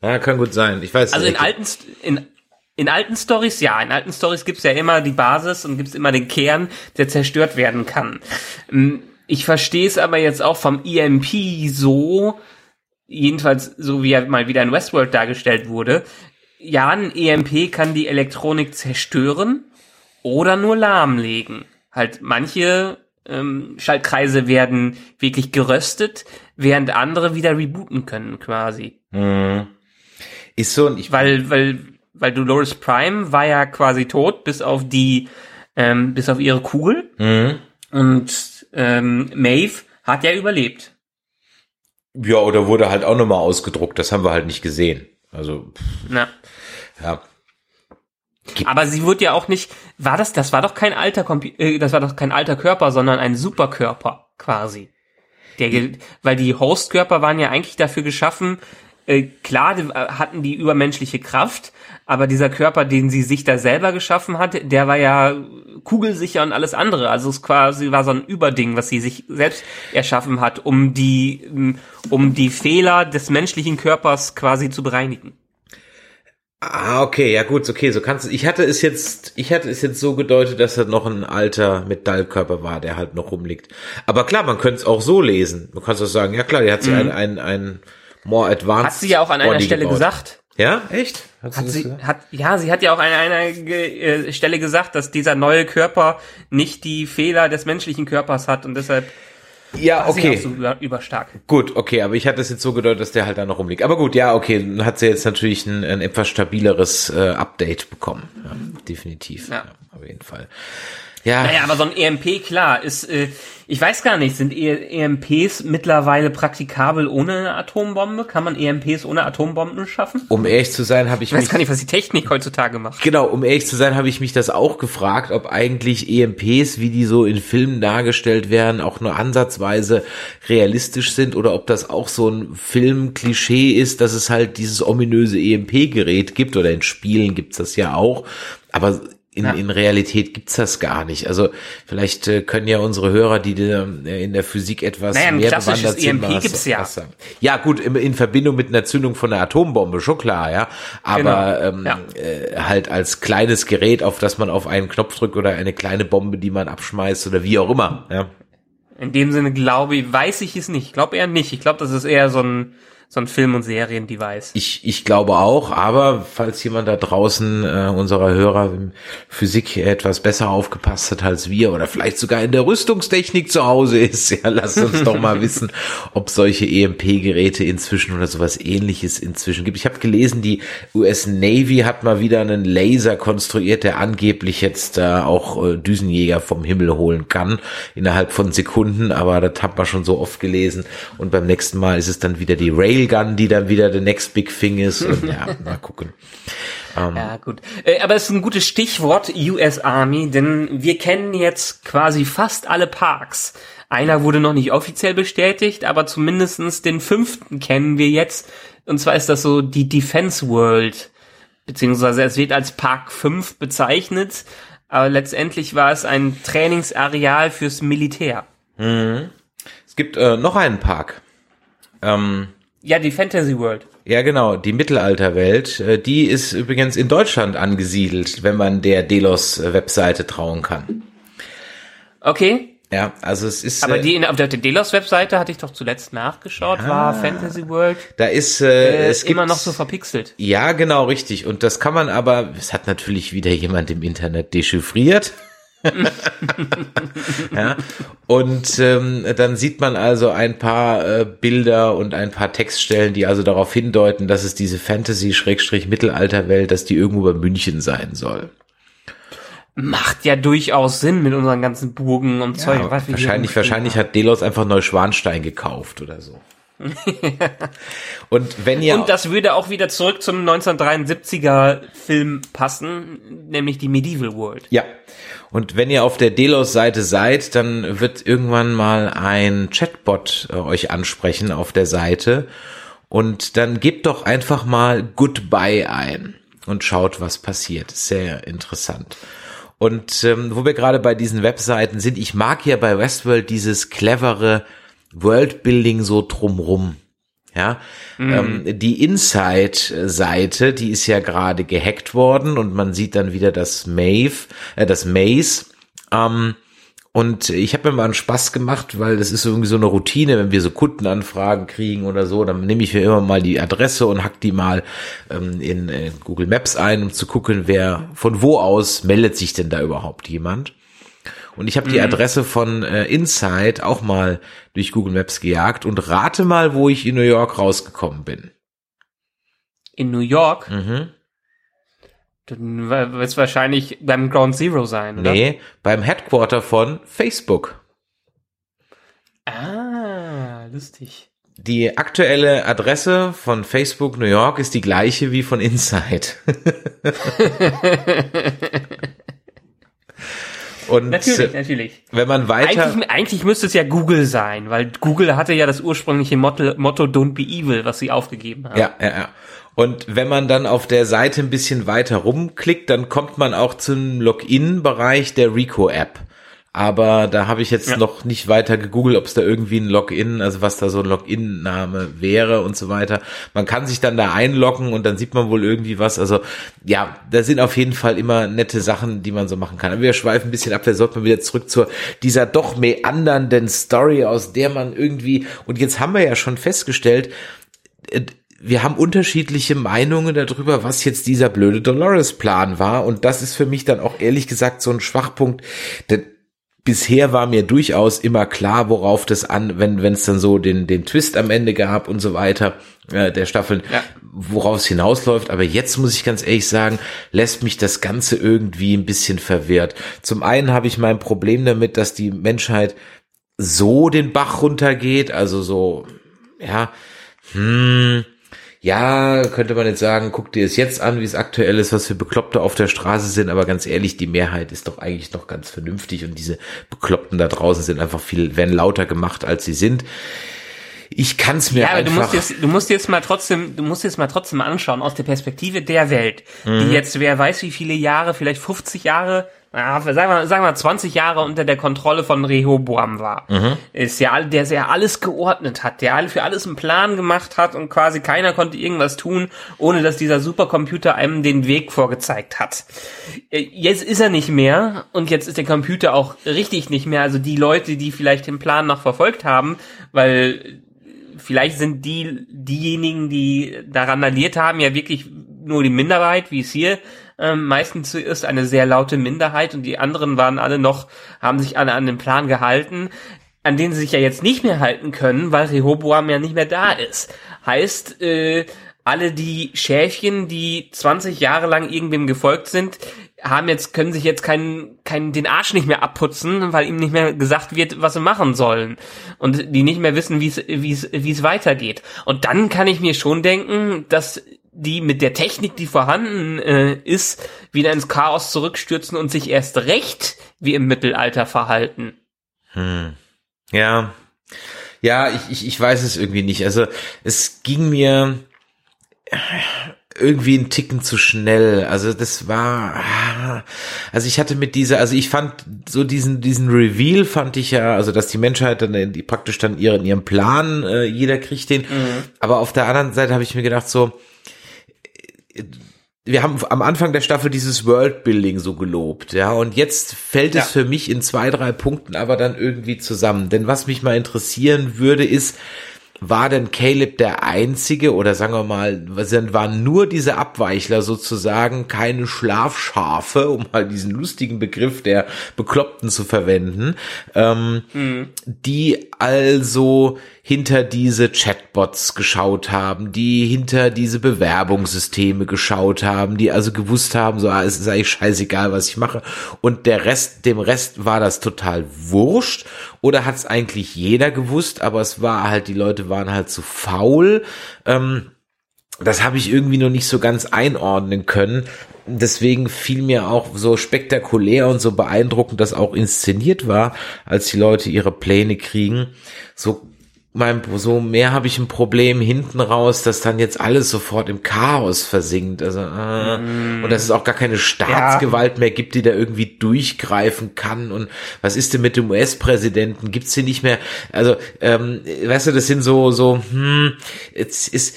Ja, kann gut sein. Ich weiß Also in nicht. alten, in, in alten Stories, ja, in alten Stories gibt's ja immer die Basis und gibt's immer den Kern, der zerstört werden kann. Ich verstehe es aber jetzt auch vom EMP so, jedenfalls so wie er mal wieder in Westworld dargestellt wurde. Ja, ein EMP kann die Elektronik zerstören oder nur lahmlegen. Halt manche ähm, Schaltkreise werden wirklich geröstet, während andere wieder rebooten können quasi. Ist so, ich Weil, weil weil Dolores Prime war ja quasi tot, bis auf die, ähm, bis auf ihre Kugel. Mhm. Und ähm, Maeve hat ja überlebt. Ja, oder wurde halt auch nochmal ausgedruckt, das haben wir halt nicht gesehen. Also, pff, Na. ja. Aber sie wurde ja auch nicht, war das, das war doch kein alter Compu äh, das war doch kein alter Körper, sondern ein Superkörper quasi. Der, weil die Hostkörper waren ja eigentlich dafür geschaffen, äh, klar äh, hatten die übermenschliche Kraft, aber dieser Körper, den sie sich da selber geschaffen hat, der war ja kugelsicher und alles andere. Also es quasi war so ein Überding, was sie sich selbst erschaffen hat, um die, um die Fehler des menschlichen Körpers quasi zu bereinigen. Ah, okay, ja gut, okay, so kannst du. Ich hatte es jetzt, ich hatte es jetzt so gedeutet, dass er noch ein alter Metallkörper war, der halt noch rumliegt. Aber klar, man könnte es auch so lesen. Du kannst auch sagen, ja klar, die hat sie ein, ein, ein more advanced. Mhm. Hat sie ja auch an einer Body Sie gebaut. gesagt. Ja, echt? Hat, Hat sie, gesagt? hat, ja, sie hat ja auch an einer äh, Stelle gesagt, dass dieser neue Körper nicht die Fehler des menschlichen Körpers hat und deshalb Ja, war sie okay. auch so über, überstark. Gut, okay, aber ich hatte es jetzt so gedeutet, dass der halt da noch rumliegt. Aber gut, ja, okay, dann hat sie jetzt natürlich ein, ein etwas stabileres äh, Update bekommen. Ja, definitiv. Ja. auf jeden Fall. Ja, Naja, aber so ein EMP, klar, ist, äh, ich weiß gar nicht, sind E- EMPs mittlerweile praktikabel ohne eine Atombombe? Kann man EMPs ohne Atombomben schaffen? um ehrlich zu sein, habe ich Ich weiß mich gar nicht, was die Technik heutzutage macht. Genau, um ehrlich zu sein, habe ich mich das auch gefragt, ob eigentlich EMPs, wie die so in Filmen dargestellt werden, auch nur ansatzweise realistisch sind oder ob das auch so ein Filmklischee ist, dass es halt dieses ominöse EMP-Gerät gibt oder in Spielen gibt's das ja auch, aber in, Ja. in Realität gibt's das gar nicht. Also vielleicht äh, können ja unsere Hörer, die äh, in der Physik etwas Naja, mehr klassisches bewandert sind, EMP was- gibt's ja. was sagen. Ja, gut, in, in Verbindung mit einer Zündung von einer Atombombe, schon klar, ja. Aber Genau, ähm, ja. äh, halt als kleines Gerät, auf das man auf einen Knopf drückt oder eine kleine Bombe, die man abschmeißt oder wie auch immer. Ja. In dem Sinne glaube ich, weiß ich es nicht. Ich glaube eher nicht. Ich glaube, das ist eher so ein, so ein Film- und Serien-Device. Ich, ich glaube auch, aber falls jemand da draußen äh, unserer Hörer in Physik etwas besser aufgepasst hat als wir oder vielleicht sogar in der Rüstungstechnik zu Hause ist, ja, lasst uns doch mal wissen, ob solche EMP-Geräte inzwischen oder sowas ähnliches inzwischen gibt. Ich habe gelesen, die US Navy hat mal wieder einen Laser konstruiert, der angeblich jetzt äh, auch äh, Düsenjäger vom Himmel holen kann, innerhalb von Sekunden, aber das hat man schon so oft gelesen und beim nächsten Mal ist es dann wieder die Railgun, die dann wieder the next big thing ist und ja, mal gucken. Ja, gut. Äh, aber es ist ein gutes Stichwort, US Army, denn wir kennen jetzt quasi fast alle Parks. Einer wurde noch nicht offiziell bestätigt, aber zumindestens den fünften kennen wir jetzt. Und zwar ist das so die Defense World. Beziehungsweise es wird als Park 5 bezeichnet, aber letztendlich war es ein Trainingsareal fürs Militär. Es gibt äh, noch einen Park. Ähm, Ja, die Fantasy World. ja, genau, die Mittelalterwelt. Äh, die ist übrigens in Deutschland angesiedelt, wenn man der Delos-Webseite trauen kann. Okay, Ja, also es ist. aber äh, die in, auf der Delos-Webseite hatte ich doch zuletzt nachgeschaut, war Fantasy World da ist äh, äh, es gibt, immer noch so verpixelt. Ja, genau, richtig. Und das kann man aber, es hat natürlich wieder jemand im Internet dechiffriert. ja. Und ähm, dann sieht man also ein paar äh, Bilder und ein paar Textstellen, die also darauf hindeuten, dass es diese Fantasy-Mittelalterwelt, dass die irgendwo bei München sein soll. Macht ja durchaus Sinn mit unseren ganzen Burgen und Zeug. Ja, was wir hier wahrscheinlich, wahrscheinlich hat Delos einfach Neuschwanstein gekauft oder so. und wenn ihr Und das würde auch wieder zurück zum 1973er Film passen, nämlich die Medieval World. Ja. Und wenn ihr auf der Delos-Seite seid, dann wird irgendwann mal ein Chatbot äh, euch ansprechen auf der Seite. Und dann gebt doch einfach mal Goodbye ein und schaut, was passiert. Sehr interessant. Und ähm, wo wir gerade bei diesen Webseiten sind, ich mag ja bei Westworld dieses clevere Worldbuilding so drumrum. Ja, ähm, die Inside-Seite, die ist ja gerade gehackt worden und man sieht dann wieder das Maeve, äh, das Maze. Ähm, und ich habe mir mal einen Spaß gemacht, weil das ist irgendwie so eine Routine, wenn wir so Kundenanfragen kriegen oder so, dann nehme ich mir immer mal die Adresse und hack die mal ähm, in, äh, Google Maps ein, um zu gucken, wer von wo aus meldet sich denn da überhaupt jemand. Und ich habe die Adresse von äh, Inside auch mal durch Google Maps gejagt und rate mal, wo ich in New York rausgekommen bin. In New York. Mhm. Dann wird es wahrscheinlich beim Ground Zero sein, oder? Nee, beim Headquarter von Facebook. Ah, lustig. Die aktuelle Adresse von Facebook New York ist die gleiche wie von Inside. Und Natürlich, natürlich. wenn man weiter, Eigentlich, eigentlich müsste es ja Google sein, weil Google hatte ja das ursprüngliche Motto, Motto Don't be evil, was sie aufgegeben haben. ja, ja, ja. Und wenn man dann auf der Seite ein bisschen weiter rumklickt, dann kommt man auch zum Login-Bereich der Rico-App. Aber da habe ich jetzt Ja. noch nicht weiter gegoogelt, ob es da irgendwie ein Login, also was da so ein Login-Name wäre und so weiter. Man kann sich dann da einloggen und dann sieht man wohl irgendwie was. Also ja, da sind auf jeden Fall immer nette Sachen, die man so machen kann. Aber wir schweifen ein bisschen ab, wir sollten wieder zurück zur dieser doch meandernden Story, aus der man irgendwie, und jetzt haben wir ja schon festgestellt, äh, wir haben unterschiedliche Meinungen darüber, was jetzt dieser blöde Dolores-Plan war. Und das ist für mich dann auch ehrlich gesagt so ein Schwachpunkt. Denn bisher war mir durchaus immer klar, worauf das an, wenn wenn es dann so den den Twist am Ende gab und so weiter äh, der Staffeln, Ja. worauf es hinausläuft. Aber jetzt muss ich ganz ehrlich sagen, lässt mich das Ganze irgendwie ein bisschen verwirrt. Zum einen habe ich mein Problem damit, dass die Menschheit so den Bach runtergeht, also so ja, hm, ja, könnte man jetzt sagen, guck dir es jetzt an, wie es aktuell ist, was für Bekloppte auf der Straße sind, aber ganz ehrlich, die Mehrheit ist doch eigentlich noch ganz vernünftig und diese Bekloppten da draußen sind einfach viel, werden lauter gemacht, als sie sind. Ich kann es mir Ja, aber du einfach. musst jetzt, du musst jetzt mal trotzdem, du musst jetzt mal trotzdem anschauen aus der Perspektive der Welt, Mhm. die jetzt, wer weiß wie viele Jahre, vielleicht 50 Jahre, na, sagen wir, sagen wir 20 Jahre unter der Kontrolle von Rehoboam war. Mhm. Ist ja, der sehr alles geordnet hat, der für alles einen Plan gemacht hat und quasi keiner konnte irgendwas tun, ohne dass dieser Supercomputer einem den Weg vorgezeigt hat. Äh, Jetzt ist er nicht mehr und jetzt ist der Computer auch richtig nicht mehr. Also die Leute, die vielleicht den Plan noch verfolgt haben, weil vielleicht sind die diejenigen, die daran randaliert haben, ja wirklich nur die Minderheit, wie es hier ähm, meistens ist, eine sehr laute Minderheit und die anderen waren alle noch, haben sich alle an den Plan gehalten, an den sie sich ja jetzt nicht mehr halten können, weil Rehoboam ja nicht mehr da ist. Heißt, äh, alle die Schäfchen, die 20 Jahre lang irgendwem gefolgt sind, haben jetzt, können sich jetzt keinen, keinen, den Arsch nicht mehr abputzen, weil ihm nicht mehr gesagt wird, was sie machen sollen. Und die nicht mehr wissen, wie es, wie es, wie es weitergeht. Und dann kann ich mir schon denken, dass die mit der Technik, die vorhanden äh, ist, wieder ins Chaos zurückstürzen und sich erst recht wie im Mittelalter verhalten. Ja. Ja, ich, ich, ich weiß es irgendwie nicht. Also es ging mir irgendwie einen Ticken zu schnell. Also das war, also ich hatte mit dieser, also ich fand so diesen diesen Reveal fand ich ja, also dass die Menschheit dann äh, die praktisch dann ihren ihren Plan, äh, jeder kriegt den. Aber auf der anderen Seite habe ich mir gedacht so, wir haben am Anfang der Staffel dieses Worldbuilding so gelobt, ja, und jetzt fällt es Ja. für mich in zwei, drei Punkten aber dann irgendwie zusammen. Denn was mich mal interessieren würde, ist, war denn Caleb der Einzige oder sagen wir mal, waren nur diese Abweichler sozusagen keine Schlafschafe, um mal diesen lustigen Begriff der Bekloppten zu verwenden, ähm, die also hinter diese Chatbots geschaut haben, die hinter diese Bewerbungssysteme geschaut haben, die also gewusst haben, so, ah, es ist eigentlich scheißegal, was ich mache. Und der Rest, dem Rest war das total wurscht. Oder hat es eigentlich jeder gewusst, aber es war halt, die Leute waren halt zu faul. Ähm, das habe ich irgendwie noch nicht so ganz einordnen können. Deswegen fiel mir auch so spektakulär und so beeindruckend, dass auch inszeniert war, als die Leute ihre Pläne kriegen. So mein, so mehr habe ich ein Problem hinten raus, dass dann jetzt alles sofort im Chaos versinkt. Also äh, und dass es auch gar keine Staatsgewalt mehr gibt, die da irgendwie durchgreifen kann. Und was ist denn mit dem US-Präsidenten? Gibt's den nicht mehr? Also ähm, weißt du, das sind so so hm, es ist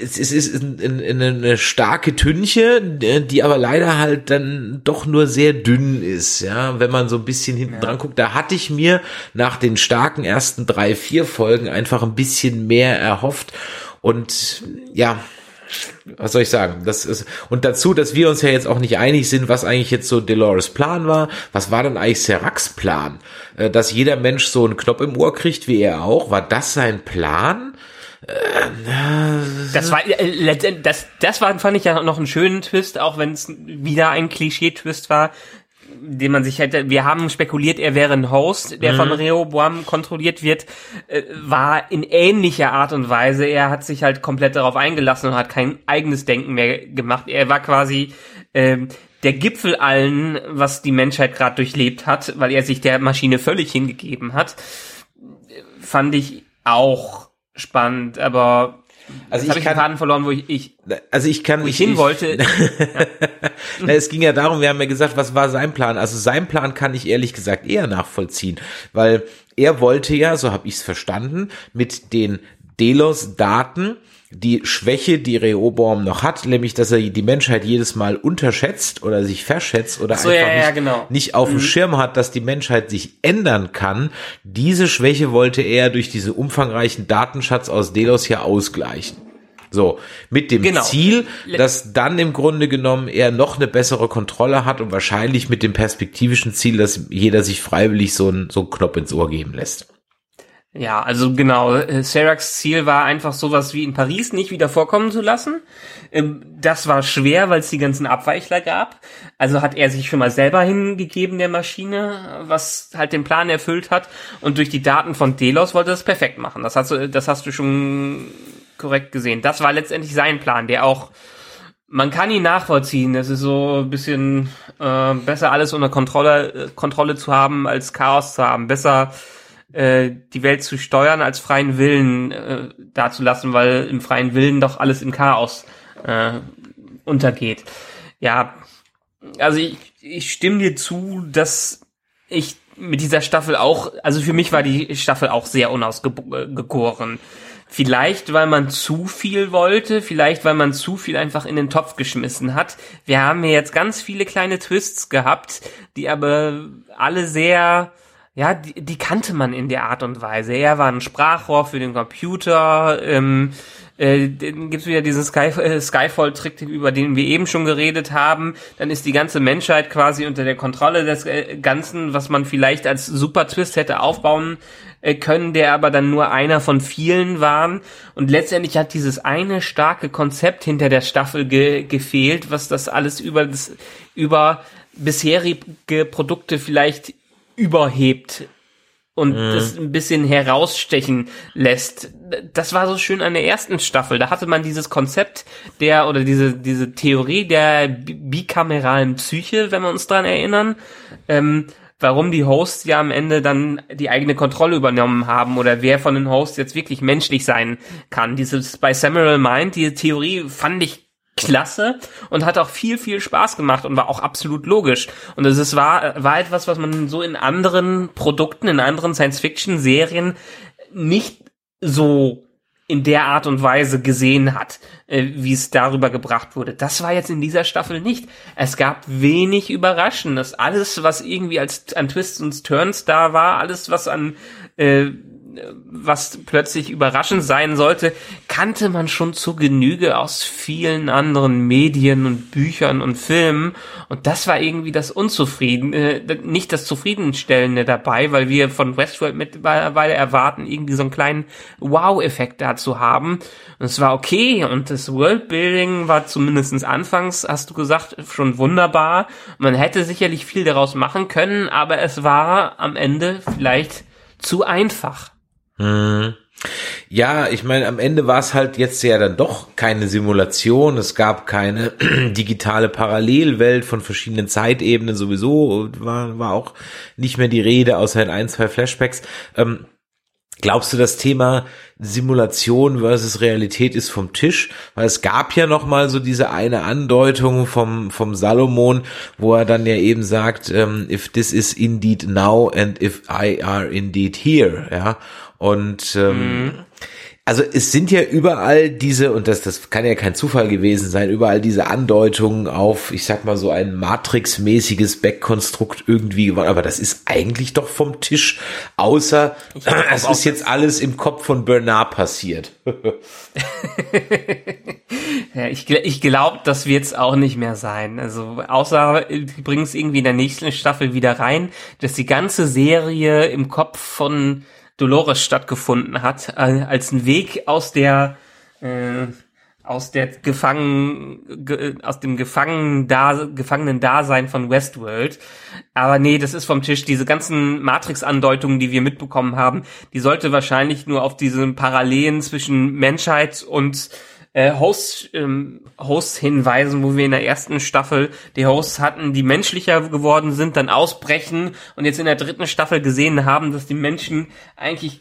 es ist, es ist eine, eine starke Tünche, die aber leider halt dann doch nur sehr dünn ist, ja, wenn man so ein bisschen hinten dran guckt. Da hatte ich mir nach den starken ersten drei, vier Folgen einfach ein bisschen mehr erhofft und ja, was soll ich sagen? Das ist, und dazu, dass wir uns ja jetzt auch nicht einig sind, was eigentlich jetzt so Dolores Plan war. Was war denn eigentlich Seracs Plan? Äh, Dass jeder Mensch so einen Knopf im Ohr kriegt, wie er auch. War das sein Plan? Das war äh, das, das war, fand ich ja noch einen schönen Twist, auch wenn es wieder ein Klischee-Twist war, den man sich hätte, wir haben spekuliert, er wäre ein Host, der mhm. von Rehoboam kontrolliert wird, äh, war in ähnlicher Art und Weise. Er hat sich halt komplett darauf eingelassen und hat kein eigenes Denken mehr gemacht. Er war quasi äh, der Gipfel allen, was die Menschheit gerade durchlebt hat, weil er sich der Maschine völlig hingegeben hat. Fand ich auch spannend, aber also ich kann Faden verloren, wo ich, ich also ich kann wo ich, ich hin wollte. Na, es ging ja darum, wir haben ja gesagt, was war sein Plan? Also sein Plan kann ich ehrlich gesagt eher nachvollziehen, weil er wollte ja, so habe ich es verstanden, mit den Delos-Daten die Schwäche, die Rehoboam noch hat, nämlich, dass er die Menschheit jedes Mal unterschätzt oder sich verschätzt oder so, einfach ja, nicht, ja, genau. nicht auf dem Mhm. Schirm hat, dass die Menschheit sich ändern kann. Diese Schwäche wollte er durch diese umfangreichen Datenschatz aus Delos hier ausgleichen. So, mit dem Genau. Ziel, dass dann im Grunde genommen er noch eine bessere Kontrolle hat und wahrscheinlich mit dem perspektivischen Ziel, dass jeder sich freiwillig so einen, so einen Knopf ins Ohr geben lässt. Ja, also genau. äh, Seracs Ziel war einfach sowas wie in Paris nicht wieder vorkommen zu lassen. Ähm, Das war schwer, weil es die ganzen Abweichler gab. Also hat er sich schon mal selber hingegeben der Maschine, was halt den Plan erfüllt hat. Und durch die Daten von Delos wollte er es perfekt machen. Das hast du, das hast du schon korrekt gesehen. Das war letztendlich sein Plan, der auch man kann ihn nachvollziehen. Es ist so ein bisschen äh, besser alles unter Kontrolle, äh, Kontrolle zu haben, als Chaos zu haben. Besser äh, die Welt zu steuern, als freien Willen äh, dazulassen, weil im freien Willen doch alles im Chaos äh, untergeht. Ja, also ich, ich stimme dir zu, dass ich mit dieser Staffel auch, also für mich war die Staffel auch sehr unausgegoren. Vielleicht, weil man zu viel wollte, vielleicht, weil man zu viel einfach in den Topf geschmissen hat. Wir haben hier jetzt ganz viele kleine Twists gehabt, die aber alle sehr, ja, die, die kannte man in der Art und Weise. Er war ein Sprachrohr für den Computer, ähm, äh, gibt's wieder diesen Sky, äh, Skyfall-Trick, über den wir eben schon geredet haben. Dann ist die ganze Menschheit quasi unter der Kontrolle des äh, Ganzen, was man vielleicht als super Twist hätte aufbauen äh, können, der aber dann nur einer von vielen waren. Und letztendlich hat dieses eine starke Konzept hinter der Staffel ge gefehlt, was das alles über das, über bisherige Produkte vielleicht überhebt und das ein bisschen herausstechen lässt. Das war so schön an der ersten Staffel. Da hatte man dieses Konzept der oder diese diese Theorie der bi- bikameralen Psyche, wenn wir uns dran erinnern. Ähm, warum die Hosts ja am Ende dann die eigene Kontrolle übernommen haben oder wer von den Hosts jetzt wirklich menschlich sein kann. Dieses bei Samuel Mind, diese Theorie fand ich klasse und hat auch viel, viel Spaß gemacht und war auch absolut logisch. Und es ist, war, war etwas, was man so in anderen Produkten, in anderen Science-Fiction-Serien nicht so in der Art und Weise gesehen hat, äh, wie es darüber gebracht wurde. Das war jetzt in dieser Staffel nicht. Es gab wenig Überraschendes. Alles, was irgendwie als an Twists und Turns da war, alles, was an äh, was plötzlich überraschend sein sollte, kannte man schon zu Genüge aus vielen anderen Medien und Büchern und Filmen. Und das war irgendwie das Unzufrieden, äh, nicht das Zufriedenstellende dabei, weil wir von Westworld mittlerweile erwarten, irgendwie so einen kleinen Wow-Effekt da zu haben. Und es war okay und das Worldbuilding war zumindestens anfangs, hast du gesagt, schon wunderbar. Man hätte sicherlich viel daraus machen können, aber es war am Ende vielleicht zu einfach. Ja, ich meine, am Ende war es halt jetzt ja dann doch keine Simulation. Es gab keine digitale Parallelwelt von verschiedenen Zeitebenen sowieso. War, war auch nicht mehr die Rede, außer in ein, zwei Flashbacks. Ähm, Glaubst du, das Thema Simulation versus Realität ist vom Tisch? Weil es gab ja noch mal so diese eine Andeutung vom, vom Salomon, wo er dann ja eben sagt, ähm, if this is indeed now and if I are indeed here, ja. Und ähm, also es sind ja überall diese, und das, das kann ja kein Zufall gewesen sein, überall diese Andeutungen auf, ich sag mal so ein Matrix-mäßiges Backkonstrukt irgendwie geworden. Aber das ist eigentlich doch vom Tisch, außer es ist jetzt alles im Kopf von Bernard passiert. Ja, ich, ich glaube, das wird's auch nicht mehr sein. Also außer die bringen es irgendwie in der nächsten Staffel wieder rein, dass die ganze Serie im Kopf von Dolores stattgefunden hat, äh, als ein Weg aus der äh, aus der Gefangen, ge, aus dem Gefangenen gefangenen Dasein von Westworld. Aber nee, das ist vom Tisch. Diese ganzen Matrix-Andeutungen, die wir mitbekommen haben, die sollte wahrscheinlich nur auf diese Parallelen zwischen Menschheit und äh, Hosts, ähm, Hosts hinweisen, wo wir in der ersten Staffel die Hosts hatten, die menschlicher geworden sind, dann ausbrechen und jetzt in der dritten Staffel gesehen haben, dass die Menschen eigentlich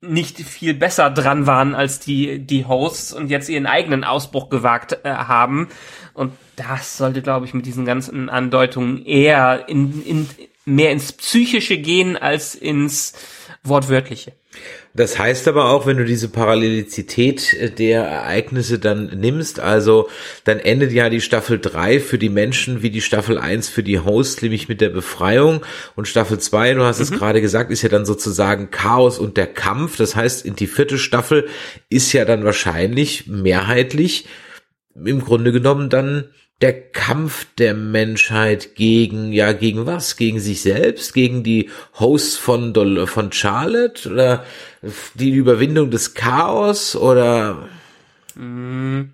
nicht viel besser dran waren als die, die Hosts und jetzt ihren eigenen Ausbruch gewagt äh, haben. Und das sollte, glaube ich, mit diesen ganzen Andeutungen eher in, in, mehr ins Psychische gehen als ins Wortwörtliche. Das heißt aber auch, wenn du diese Parallelizität äh, der Ereignisse dann nimmst, also dann endet ja die Staffel 3 für die Menschen wie die Staffel 1 für die Hosts, nämlich mit der Befreiung. Und Staffel 2, du hast mhm. es gerade gesagt, ist ja dann sozusagen Chaos und der Kampf. Das heißt, in die vierte Staffel ist ja dann wahrscheinlich mehrheitlich im Grunde genommen dann der Kampf der Menschheit gegen, ja, gegen was? Gegen sich selbst? Gegen die Hosts von, Dol von Charlotte? Oder die Überwindung des Chaos? Oder? Hm,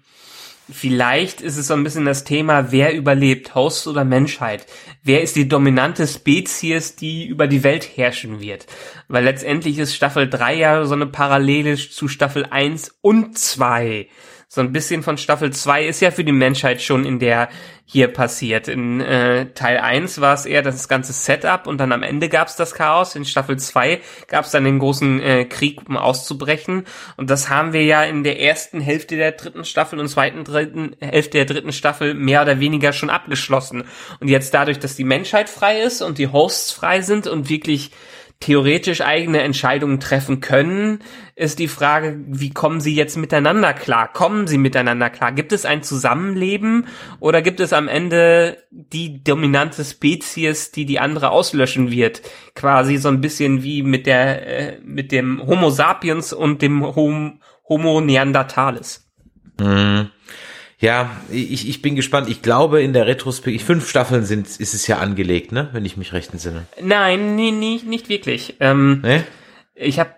vielleicht ist es so ein bisschen das Thema, wer überlebt, Host oder Menschheit? Wer ist die dominante Spezies, die über die Welt herrschen wird? Weil letztendlich ist Staffel 3 ja so eine Parallele zu Staffel 1 und 2 so ein bisschen von Staffel 2 ist ja für die Menschheit schon in der hier passiert. In äh, Teil 1 war es eher das ganze Setup und dann am Ende gab es das Chaos. In Staffel 2 gab es dann den großen äh, Krieg, um auszubrechen. Und das haben wir ja in der ersten Hälfte der dritten Staffel und zweiten dritten Hälfte der dritten Staffel mehr oder weniger schon abgeschlossen. Und jetzt dadurch, dass die Menschheit frei ist und die Hosts frei sind und wirklich theoretisch eigene Entscheidungen treffen können, ist die Frage, wie kommen sie jetzt miteinander klar? Kommen sie miteinander klar? Gibt es ein Zusammenleben oder gibt es am Ende die dominante Spezies, die die andere auslöschen wird? Quasi so ein bisschen wie mit der, äh, mit dem Homo sapiens und dem Hom Homo neanderthalis. Mhm. Ja, ich, ich bin gespannt. Ich glaube, in der Retrospektive, fünf Staffeln sind, ist es ja angelegt, ne? Wenn ich mich recht entsinne. Nein, nee, nee, nicht wirklich. Ähm, nee? Ich habe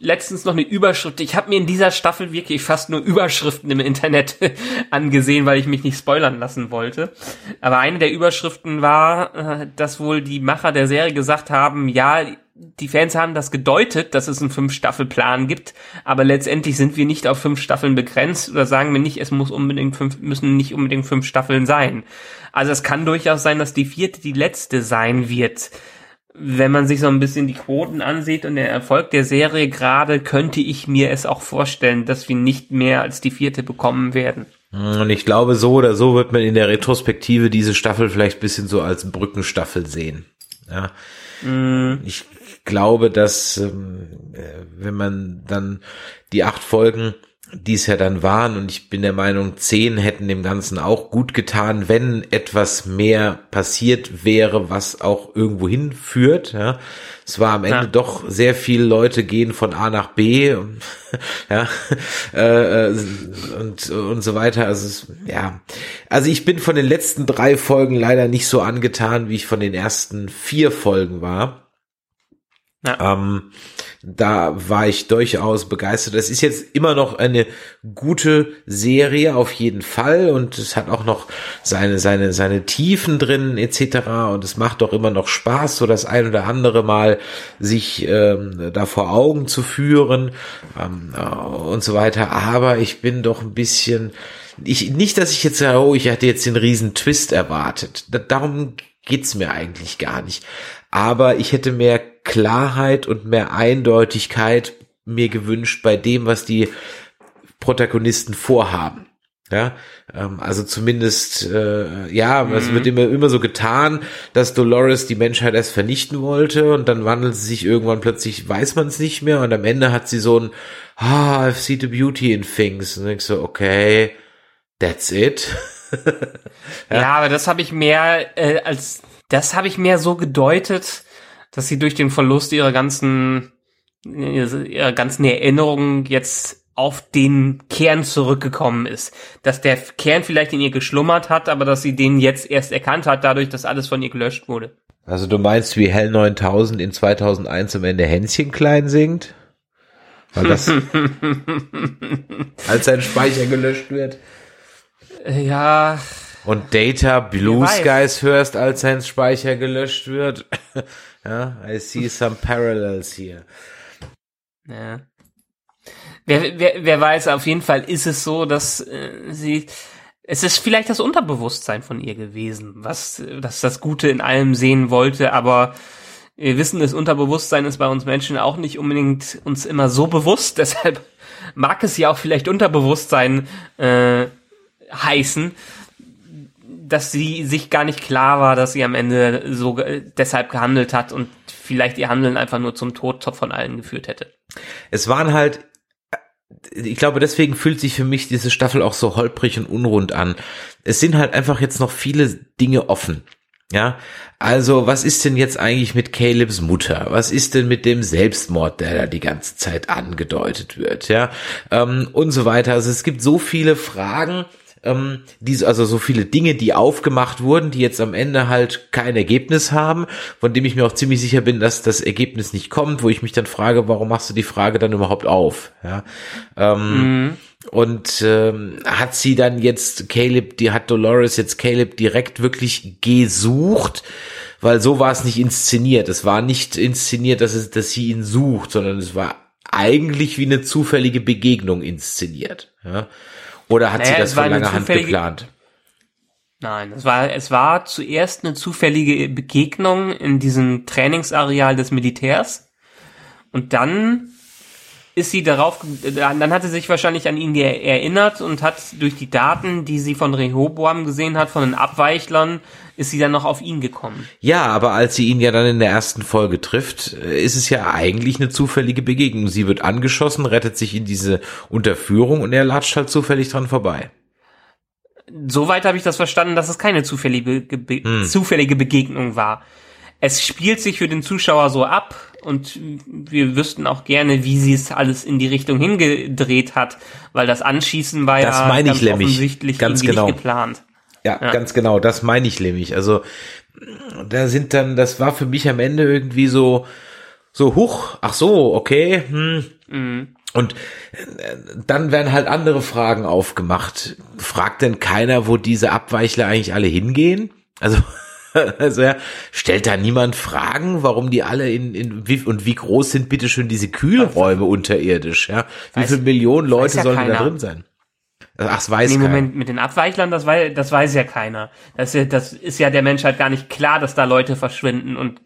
letztens noch eine Überschrift. Ich habe mir in dieser Staffel wirklich fast nur Überschriften im Internet angesehen, weil ich mich nicht spoilern lassen wollte. Aber eine der Überschriften war, äh, dass wohl die Macher der Serie gesagt haben, ja, die Fans haben das gedeutet, dass es einen Fünf-Staffel-Plan gibt, aber letztendlich sind wir nicht auf fünf Staffeln begrenzt oder sagen wir nicht, es muss unbedingt fünf, müssen nicht unbedingt fünf Staffeln sein. Also es kann durchaus sein, dass die vierte die letzte sein wird. Wenn man sich so ein bisschen die Quoten ansieht und der Erfolg der Serie gerade, könnte ich mir es auch vorstellen, dass wir nicht mehr als die vierte bekommen werden. Und ich glaube, so oder so wird man in der Retrospektive diese Staffel vielleicht bisschen so als Brückenstaffel sehen. Ja. Mm. Ich glaube, dass ähm, äh, wenn man dann die acht Folgen die es ja dann waren und ich bin der Meinung, zehn hätten dem Ganzen auch gut getan, wenn etwas mehr passiert wäre, was auch irgendwo hinführt. Ja. Es war am Ende ja. doch sehr viele Leute gehen von A nach B ja, äh, äh, und, und so weiter. Also es, ja, also ich bin von den letzten drei Folgen leider nicht so angetan, wie ich von den ersten vier Folgen war. Ja. Ähm, da war ich durchaus begeistert. Es ist jetzt immer noch eine gute Serie auf jeden Fall und es hat auch noch seine seine seine Tiefen drin etc. Und es macht doch immer noch Spaß, so das ein oder andere Mal sich ähm, da vor Augen zu führen ähm, äh, und so weiter. Aber ich bin doch ein bisschen ich nicht, dass ich jetzt sage, oh, ich hatte jetzt den riesen Twist erwartet. Da, darum geht's mir eigentlich gar nicht. Aber ich hätte mehr Klarheit und mehr Eindeutigkeit mir gewünscht bei dem, was die Protagonisten vorhaben. Ja, ähm, also zumindest, äh, ja, mhm. es wird immer, immer so getan, dass Dolores die Menschheit erst vernichten wollte und dann wandelt sie sich irgendwann plötzlich, weiß man es nicht mehr und am Ende hat sie so ein, ah, I've seen the beauty in things und ich so, okay, that's it. ja. ja. aber das habe ich mehr äh, als, das habe ich mehr so gedeutet, dass sie durch den Verlust ihrer ganzen, ihrer ganzen Erinnerungen jetzt auf den Kern zurückgekommen ist. Dass der Kern vielleicht in ihr geschlummert hat, aber dass sie den jetzt erst erkannt hat, dadurch, dass alles von ihr gelöscht wurde. Also du meinst, wie Hell 9000 in 2001 am Ende Hänschen klein singt? Weil das, als sein Speicher gelöscht wird. Ja. Und Data Blue Skies hörst, als sein Speicher gelöscht wird. ja, I see some parallels here. Ja. Wer, wer, wer weiß, auf jeden Fall ist es so, dass äh, sie es ist vielleicht das Unterbewusstsein von ihr gewesen, was dass das Gute in allem sehen wollte, aber wir wissen, das Unterbewusstsein ist bei uns Menschen auch nicht unbedingt uns immer so bewusst, deshalb mag es ja auch vielleicht Unterbewusstsein äh, heißen, dass sie sich gar nicht klar war, dass sie am Ende so deshalb gehandelt hat und vielleicht ihr Handeln einfach nur zum Tod von allen geführt hätte. Es waren halt ich glaube, deswegen fühlt sich für mich diese Staffel auch so holprig und unrund an. Es sind halt einfach jetzt noch viele Dinge offen. Ja, also was ist denn jetzt eigentlich mit Calebs Mutter? Was ist denn mit dem Selbstmord, der da die ganze Zeit angedeutet wird? Ja, ähm, und so weiter. Also es gibt so viele Fragen, ähm, diese, also so viele Dinge, die aufgemacht wurden, die jetzt am Ende halt kein Ergebnis haben, von dem ich mir auch ziemlich sicher bin, dass das Ergebnis nicht kommt, wo ich mich dann frage, warum machst du die Frage dann überhaupt auf? Ja. Ähm, mhm. Und ähm, hat sie dann jetzt Caleb, die hat Dolores jetzt Caleb direkt wirklich gesucht, weil so war es nicht inszeniert. Es war nicht inszeniert, dass, es, dass sie ihn sucht, sondern es war eigentlich wie eine zufällige Begegnung inszeniert. Ja. Oder hat naja, sie das von langer Hand geplant? Nein, es war, es war zuerst eine zufällige Begegnung in diesem Trainingsareal des Militärs. Und dann ist sie darauf, dann hat sie sich wahrscheinlich an ihn erinnert und hat durch die Daten, die sie von Rehoboam gesehen hat, von den Abweichlern, ist sie dann noch auf ihn gekommen. Ja, aber als sie ihn ja dann in der ersten Folge trifft, äh, ist es ja eigentlich eine zufällige Begegnung. Sie wird angeschossen, rettet sich in diese Unterführung und er latscht halt zufällig dran vorbei. Soweit habe ich das verstanden, dass es keine zufällige, Be hm. zufällige Begegnung war. Es spielt sich für den Zuschauer so ab und wir wüssten auch gerne, wie sie es alles in die Richtung hingedreht hat, weil das Anschießen war das ja meine ganz ich nämlich. offensichtlich ganz genau. nicht geplant. Ja, ja, ganz genau, das meine ich nämlich. Also da sind dann, das war für mich am Ende irgendwie so, so huch, ach so, okay, hm. Mhm. Und äh, dann werden halt andere Fragen aufgemacht. Fragt denn keiner, wo diese Abweichler eigentlich alle hingehen? Also Also ja, stellt da niemand Fragen, warum die alle in, in wie, und wie groß sind bitte schön diese Kühlräume unterirdisch, ja? Wie viele Millionen Leute ja sollen da drin sein? Ach, das weiß nee. Moment, mit den Abweichlern, das weiß, das weiß ja keiner. Das, ist, das ist ja der Menschheit gar nicht klar, dass da Leute verschwinden. Und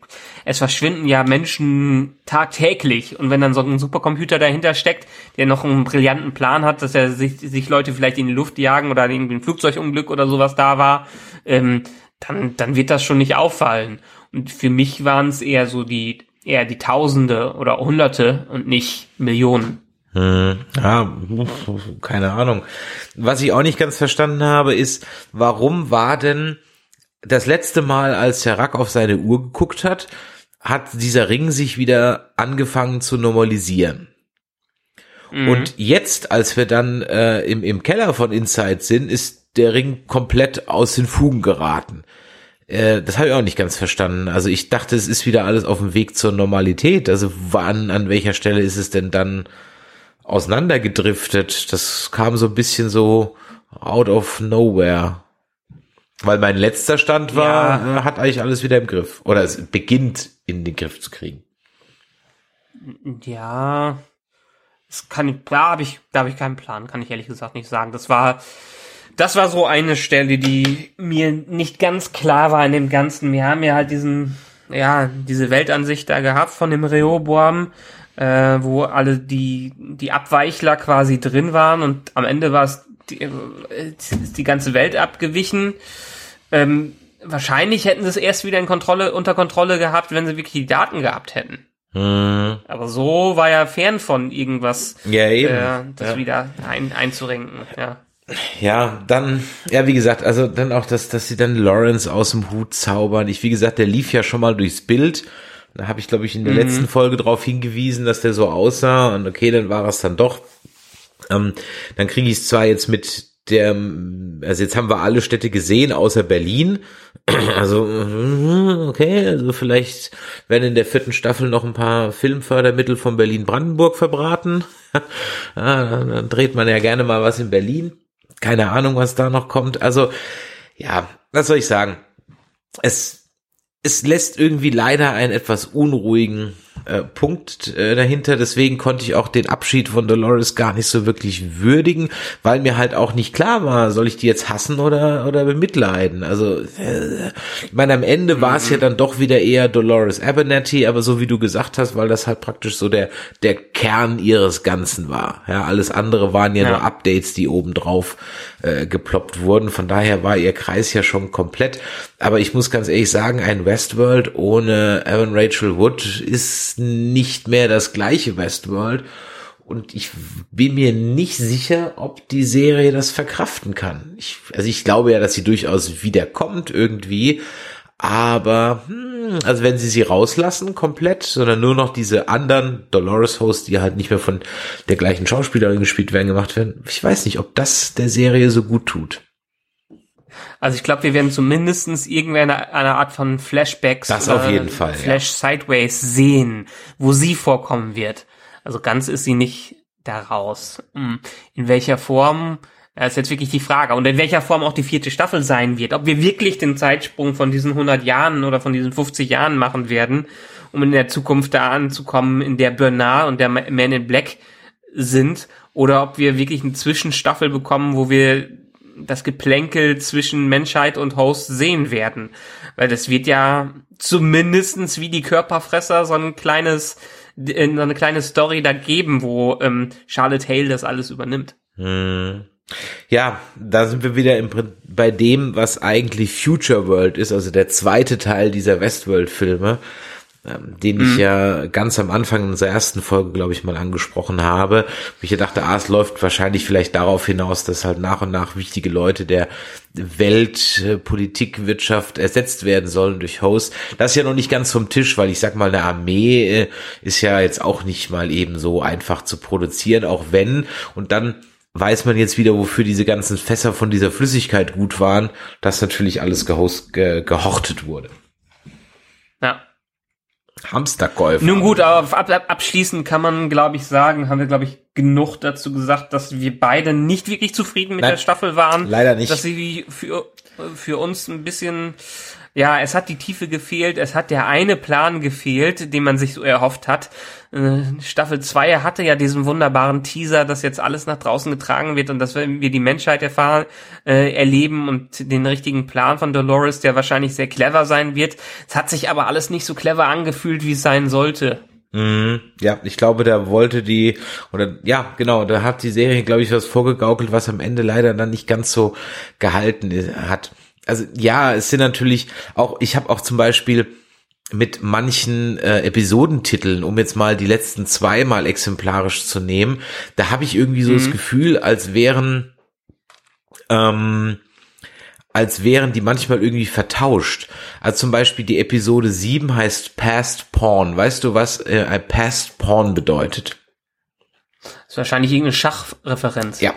es verschwinden ja Menschen tagtäglich. Und wenn dann so ein Supercomputer dahinter steckt, der noch einen brillanten Plan hat, dass er sich, sich Leute vielleicht in die Luft jagen oder irgendwie ein Flugzeugunglück oder sowas da war, ähm, dann, dann wird das schon nicht auffallen. Und für mich waren es eher so die, eher die Tausende oder Hunderte und nicht Millionen. Hm, ja, keine Ahnung. Was ich auch nicht ganz verstanden habe, ist, warum war denn das letzte Mal, als Herr Rack auf seine Uhr geguckt hat, hat dieser Ring sich wieder angefangen zu normalisieren. Mhm. Und jetzt, als wir dann äh, im, im Keller von Inside sind, ist der Ring komplett aus den Fugen geraten. Äh, das habe ich auch nicht ganz verstanden. Also ich dachte, es ist wieder alles auf dem Weg zur Normalität. Also wann, an welcher Stelle ist es denn dann auseinandergedriftet? Das kam so ein bisschen so out of nowhere. Weil mein letzter Stand war, ja. Äh, hat eigentlich alles wieder im Griff. Oder es beginnt in den Griff zu kriegen. Ja, das kann ich, da habe ich, da habe ich keinen Plan, kann ich ehrlich gesagt nicht sagen. Das war, das war so eine Stelle, die mir nicht ganz klar war in dem Ganzen. Wir haben ja halt diesen, ja, diese Weltansicht da gehabt von dem Rehoboam, äh, wo alle die, die Abweichler quasi drin waren und am Ende war es die, äh, ist die ganze Welt abgewichen. Ähm, wahrscheinlich hätten sie es erst wieder in Kontrolle, unter Kontrolle gehabt, wenn sie wirklich die Daten gehabt hätten. Hm. Aber so war ja fern von irgendwas, ja, eben. Äh, das ja. wieder ein, einzurenken. Ja ja, dann, ja, wie gesagt, also dann auch, dass, dass sie dann Lawrence aus dem Hut zaubern. Ich, wie gesagt, der lief ja schon mal durchs Bild. Da habe ich, glaube ich, in der mhm. letzten Folge darauf hingewiesen, dass der so aussah. Und okay, dann war es dann doch. Ähm, dann kriege ich es zwar jetzt mit der, also jetzt haben wir alle Städte gesehen, außer Berlin. Also, okay, also vielleicht werden in der vierten Staffel noch ein paar Filmfördermittel von Berlin-Brandenburg verbraten. ja, dann dreht man ja gerne mal was in Berlin. Keine Ahnung, was da noch kommt. Also, ja, was soll ich sagen? Es, es lässt irgendwie leider einen etwas unruhigen äh, Punkt äh, dahinter. Deswegen konnte ich auch den Abschied von Dolores gar nicht so wirklich würdigen, weil mir halt auch nicht klar war, soll ich die jetzt hassen oder oder bemitleiden. Also äh, ich meine, am Ende war es ja dann doch wieder eher Dolores Abernathy, aber so wie du gesagt hast, weil das halt praktisch so der der Kern ihres Ganzen war. Ja, alles andere waren ja, ja. nur Updates, die obendrauf äh, geploppt wurden. Von daher war ihr Kreis ja schon komplett. Aber ich muss ganz ehrlich sagen, ein Westworld ohne Evan Rachel Wood ist nicht mehr das gleiche Westworld. Und ich bin mir nicht sicher, ob die Serie das verkraften kann. Ich, also ich glaube ja, dass sie durchaus wiederkommt irgendwie. Aber, hm, also wenn sie sie rauslassen komplett, sondern nur noch diese anderen Dolores-Hosts, die halt nicht mehr von der gleichen Schauspielerin gespielt werden, gemacht werden, ich weiß nicht, ob das der Serie so gut tut. Also ich glaube, wir werden zumindestens irgendwie eine, eine Art von Flashbacks das auf jeden Fall, Flash ja. Sideways sehen, wo sie vorkommen wird. Also ganz ist sie nicht daraus. Hm. In welcher Form das ist jetzt wirklich die Frage. Und in welcher Form auch die vierte Staffel sein wird. Ob wir wirklich den Zeitsprung von diesen 100 Jahren oder von diesen 50 Jahren machen werden, um in der Zukunft da anzukommen, in der Bernard und der Man in Black sind. Oder ob wir wirklich eine Zwischenstaffel bekommen, wo wir das Geplänkel zwischen Menschheit und Host sehen werden. Weil das wird ja zumindestens wie die Körperfresser so ein kleines, so eine kleine Story da geben, wo ähm, Charlotte Hale das alles übernimmt. Hm. Ja, da sind wir wieder im, bei dem, was eigentlich Future World ist, also der zweite Teil dieser Westworld-Filme, ähm, den ich mhm. ja ganz am Anfang unserer ersten Folge, glaube ich, mal angesprochen habe. Ich dachte, ah, es läuft wahrscheinlich vielleicht darauf hinaus, dass halt nach und nach wichtige Leute der Welt, Politik, Wirtschaft ersetzt werden sollen durch Hosts. Das ist ja noch nicht ganz vom Tisch, weil ich sag mal, eine Armee äh, ist ja jetzt auch nicht mal eben so einfach zu produzieren, auch wenn, und dann weiß man jetzt wieder, wofür diese ganzen Fässer von dieser Flüssigkeit gut waren, dass natürlich alles gehost, ge, gehortet wurde. Ja. Hamsterkäufer. Nun gut, aber ab, ab, abschließend kann man, glaube ich, sagen, haben wir, glaube ich, genug dazu gesagt, dass wir beide nicht wirklich zufrieden mit Nein, der Staffel waren. Leider nicht. Dass sie für, für uns ein bisschen ja, es hat die Tiefe gefehlt, es hat der eine Plan gefehlt, den man sich so erhofft hat. Äh, Staffel 2 hatte ja diesen wunderbaren Teaser, dass jetzt alles nach draußen getragen wird und dass wir die Menschheit erfahren, äh, erleben und den richtigen Plan von Dolores, der wahrscheinlich sehr clever sein wird. Es hat sich aber alles nicht so clever angefühlt, wie es sein sollte. Mhm. Ja, ich glaube, da wollte die, oder ja, genau, da hat die Serie, glaube ich, was vorgegaukelt, was am Ende leider dann nicht ganz so gehalten hat also ja, es sind natürlich auch, ich habe auch zum Beispiel mit manchen äh, Episodentiteln, um jetzt mal die letzten zwei mal exemplarisch zu nehmen, da habe ich irgendwie so mhm. das Gefühl, als wären ähm, als wären die manchmal irgendwie vertauscht. Also zum Beispiel die Episode 7 heißt Past Porn. Weißt du, was äh, Past Porn bedeutet? Ist wahrscheinlich irgendeine Schachreferenz. Ja,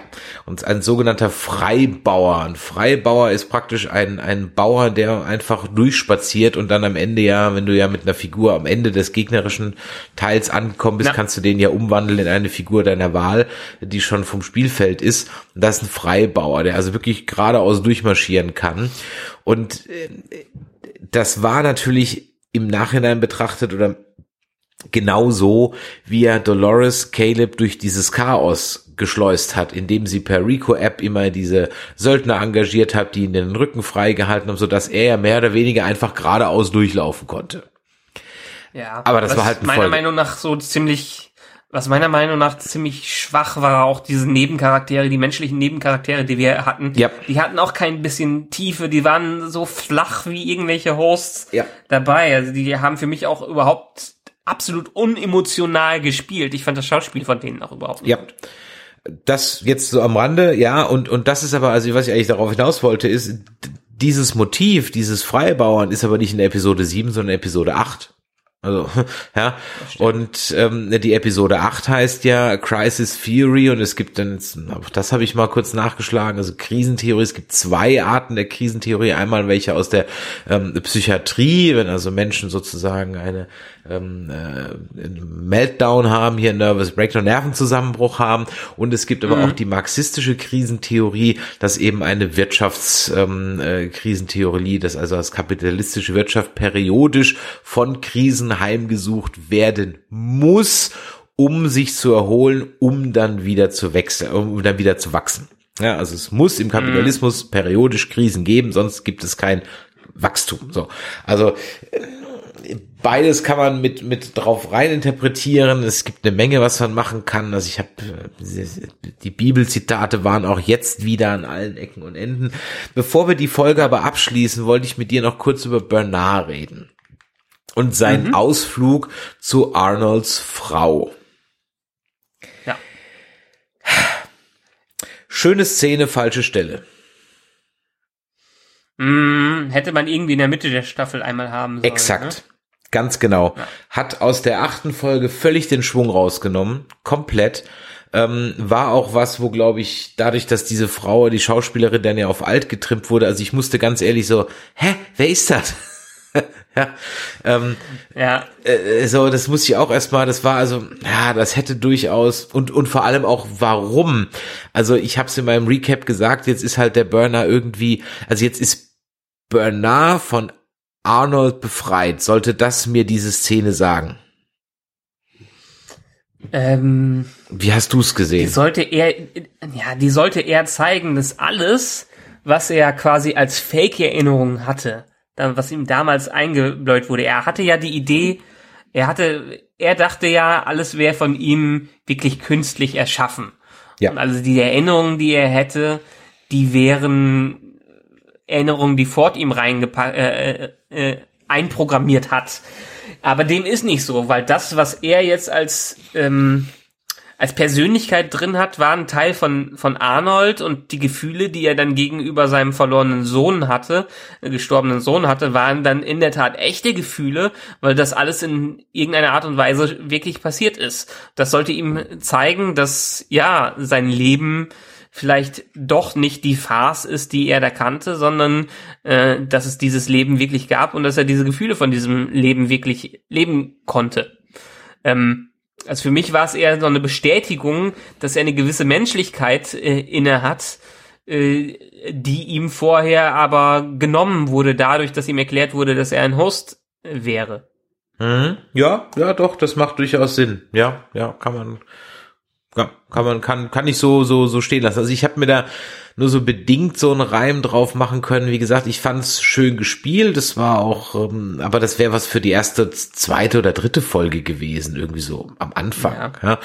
und ein sogenannter Freibauer. Ein Freibauer ist praktisch ein, ein Bauer, der einfach durchspaziert und dann am Ende ja, wenn du ja mit einer Figur am Ende des gegnerischen Teils angekommen bist, ja. kannst du den ja umwandeln in eine Figur deiner Wahl, die schon vom Spielfeld ist. Und das ist ein Freibauer, der also wirklich geradeaus durchmarschieren kann. Und äh, das war natürlich im Nachhinein betrachtet oder genauso wie er Dolores Caleb durch dieses Chaos geschleust hat, indem sie per Rico-App immer diese Söldner engagiert hat, die ihn den Rücken freigehalten haben, sodass er ja mehr oder weniger einfach geradeaus durchlaufen konnte. Ja, aber das war halt meiner Folge. Meinung nach so ziemlich, was meiner Meinung nach ziemlich schwach war, auch diese Nebencharaktere, die menschlichen Nebencharaktere, die wir hatten. Ja. Die hatten auch kein bisschen Tiefe, die waren so flach wie irgendwelche Hosts ja. dabei. Also die haben für mich auch überhaupt absolut unemotional gespielt. Ich fand das Schauspiel von denen auch überhaupt nicht ja. gut. Das jetzt so am Rande, ja, und, und das ist aber, also was ich eigentlich darauf hinaus wollte, ist, dieses Motiv, dieses Freibauern ist aber nicht in der Episode 7, sondern in Episode 8. Also, ja. Und ähm, die Episode 8 heißt ja Crisis Theory und es gibt dann, auch das habe ich mal kurz nachgeschlagen, also Krisentheorie, es gibt zwei Arten der Krisentheorie. Einmal welche aus der ähm, Psychiatrie, wenn also Menschen sozusagen eine ähm, äh, Meltdown haben, hier Nervous Breakdown, Nervenzusammenbruch haben. Und es gibt aber mhm. auch die marxistische Krisentheorie, dass eben eine Wirtschaftskrisentheorie, ähm, äh, dass also als kapitalistische Wirtschaft periodisch von Krisen heimgesucht werden muss, um sich zu erholen, um dann wieder zu wechseln, um dann wieder zu wachsen. Ja, also es muss im Kapitalismus mhm. periodisch Krisen geben, sonst gibt es kein Wachstum. So, also äh, beides kann man mit mit drauf rein interpretieren. Es gibt eine Menge, was man machen kann. Also ich habe die Bibelzitate waren auch jetzt wieder an allen Ecken und Enden. Bevor wir die Folge aber abschließen, wollte ich mit dir noch kurz über Bernard reden und seinen mhm. Ausflug zu Arnolds Frau. Ja. Schöne Szene, falsche Stelle. Mm, hätte man irgendwie in der Mitte der Staffel einmal haben sollen. Exakt. Ne? Ganz genau. Ja. Hat aus der achten Folge völlig den Schwung rausgenommen. Komplett. Ähm, war auch was, wo glaube ich, dadurch, dass diese Frau, die Schauspielerin, dann ja auf alt getrimmt wurde, also ich musste ganz ehrlich so, hä, wer ist das? ja, ähm, ja. Äh, so, das muss ich auch erstmal, das war also, ja, das hätte durchaus und und vor allem auch warum. Also ich habe es in meinem Recap gesagt, jetzt ist halt der Burner irgendwie, also jetzt ist Bernard von Arnold befreit. Sollte das mir diese Szene sagen? Ähm, Wie hast du es gesehen? Die sollte er, ja, die sollte er zeigen, dass alles, was er quasi als Fake-Erinnerung hatte, was ihm damals eingebläut wurde, er hatte ja die Idee, er hatte, er dachte ja, alles wäre von ihm wirklich künstlich erschaffen. Ja. Und also die Erinnerungen, die er hätte, die wären Erinnerungen, die Ford ihm reingepackt, äh, äh, äh, einprogrammiert hat. Aber dem ist nicht so, weil das, was er jetzt als ähm, als Persönlichkeit drin hat, war ein Teil von von Arnold und die Gefühle, die er dann gegenüber seinem verlorenen Sohn hatte, äh, gestorbenen Sohn hatte, waren dann in der Tat echte Gefühle, weil das alles in irgendeiner Art und Weise wirklich passiert ist. Das sollte ihm zeigen, dass ja sein Leben vielleicht doch nicht die Farce ist, die er da kannte, sondern äh, dass es dieses Leben wirklich gab und dass er diese Gefühle von diesem Leben wirklich leben konnte. Ähm, also für mich war es eher so eine Bestätigung, dass er eine gewisse Menschlichkeit äh, inne hat, äh, die ihm vorher aber genommen wurde, dadurch, dass ihm erklärt wurde, dass er ein Host äh, wäre. Mhm. Ja, ja, doch, das macht durchaus Sinn. Ja, ja, kann man, ja, kann man, kann, kann ich so, so, so stehen lassen. Also ich habe mir da nur so bedingt so einen Reim drauf machen können. Wie gesagt, ich fand's schön gespielt. Das war auch, ähm, aber das wäre was für die erste, zweite oder dritte Folge gewesen, irgendwie so am Anfang. Ja. ja.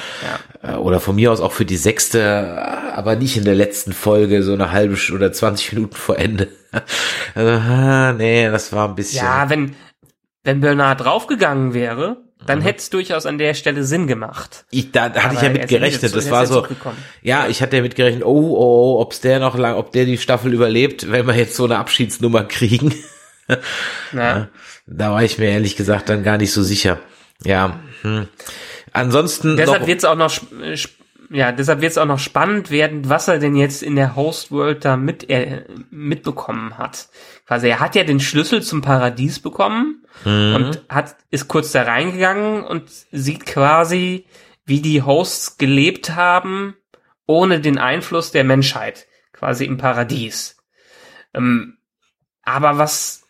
ja. Äh, oder von mir aus auch für die sechste, aber nicht in der letzten Folge, so eine halbe oder 20 Minuten vor Ende. also, nee, das war ein bisschen. Ja, wenn, wenn Bernard draufgegangen wäre, dann mhm. hätte es durchaus an der Stelle Sinn gemacht. Ich, da, da hatte ich ja mit gerechnet. Das war so, ja, ich hatte ja mit gerechnet, oh, oh, oh, ob's der noch lang, ob der die Staffel überlebt, wenn wir jetzt so eine Abschiedsnummer kriegen. ja. Da war ich mir ehrlich gesagt dann gar nicht so sicher. Ja. Hm. Ansonsten. Deshalb wird es auch noch ja, deshalb wird es auch noch spannend werden, was er denn jetzt in der Host World da mit, äh, mitbekommen hat. Quasi, er hat ja den Schlüssel zum Paradies bekommen mhm. und hat, ist kurz da reingegangen und sieht quasi, wie die Hosts gelebt haben, ohne den Einfluss der Menschheit, quasi im Paradies. Ähm, aber was,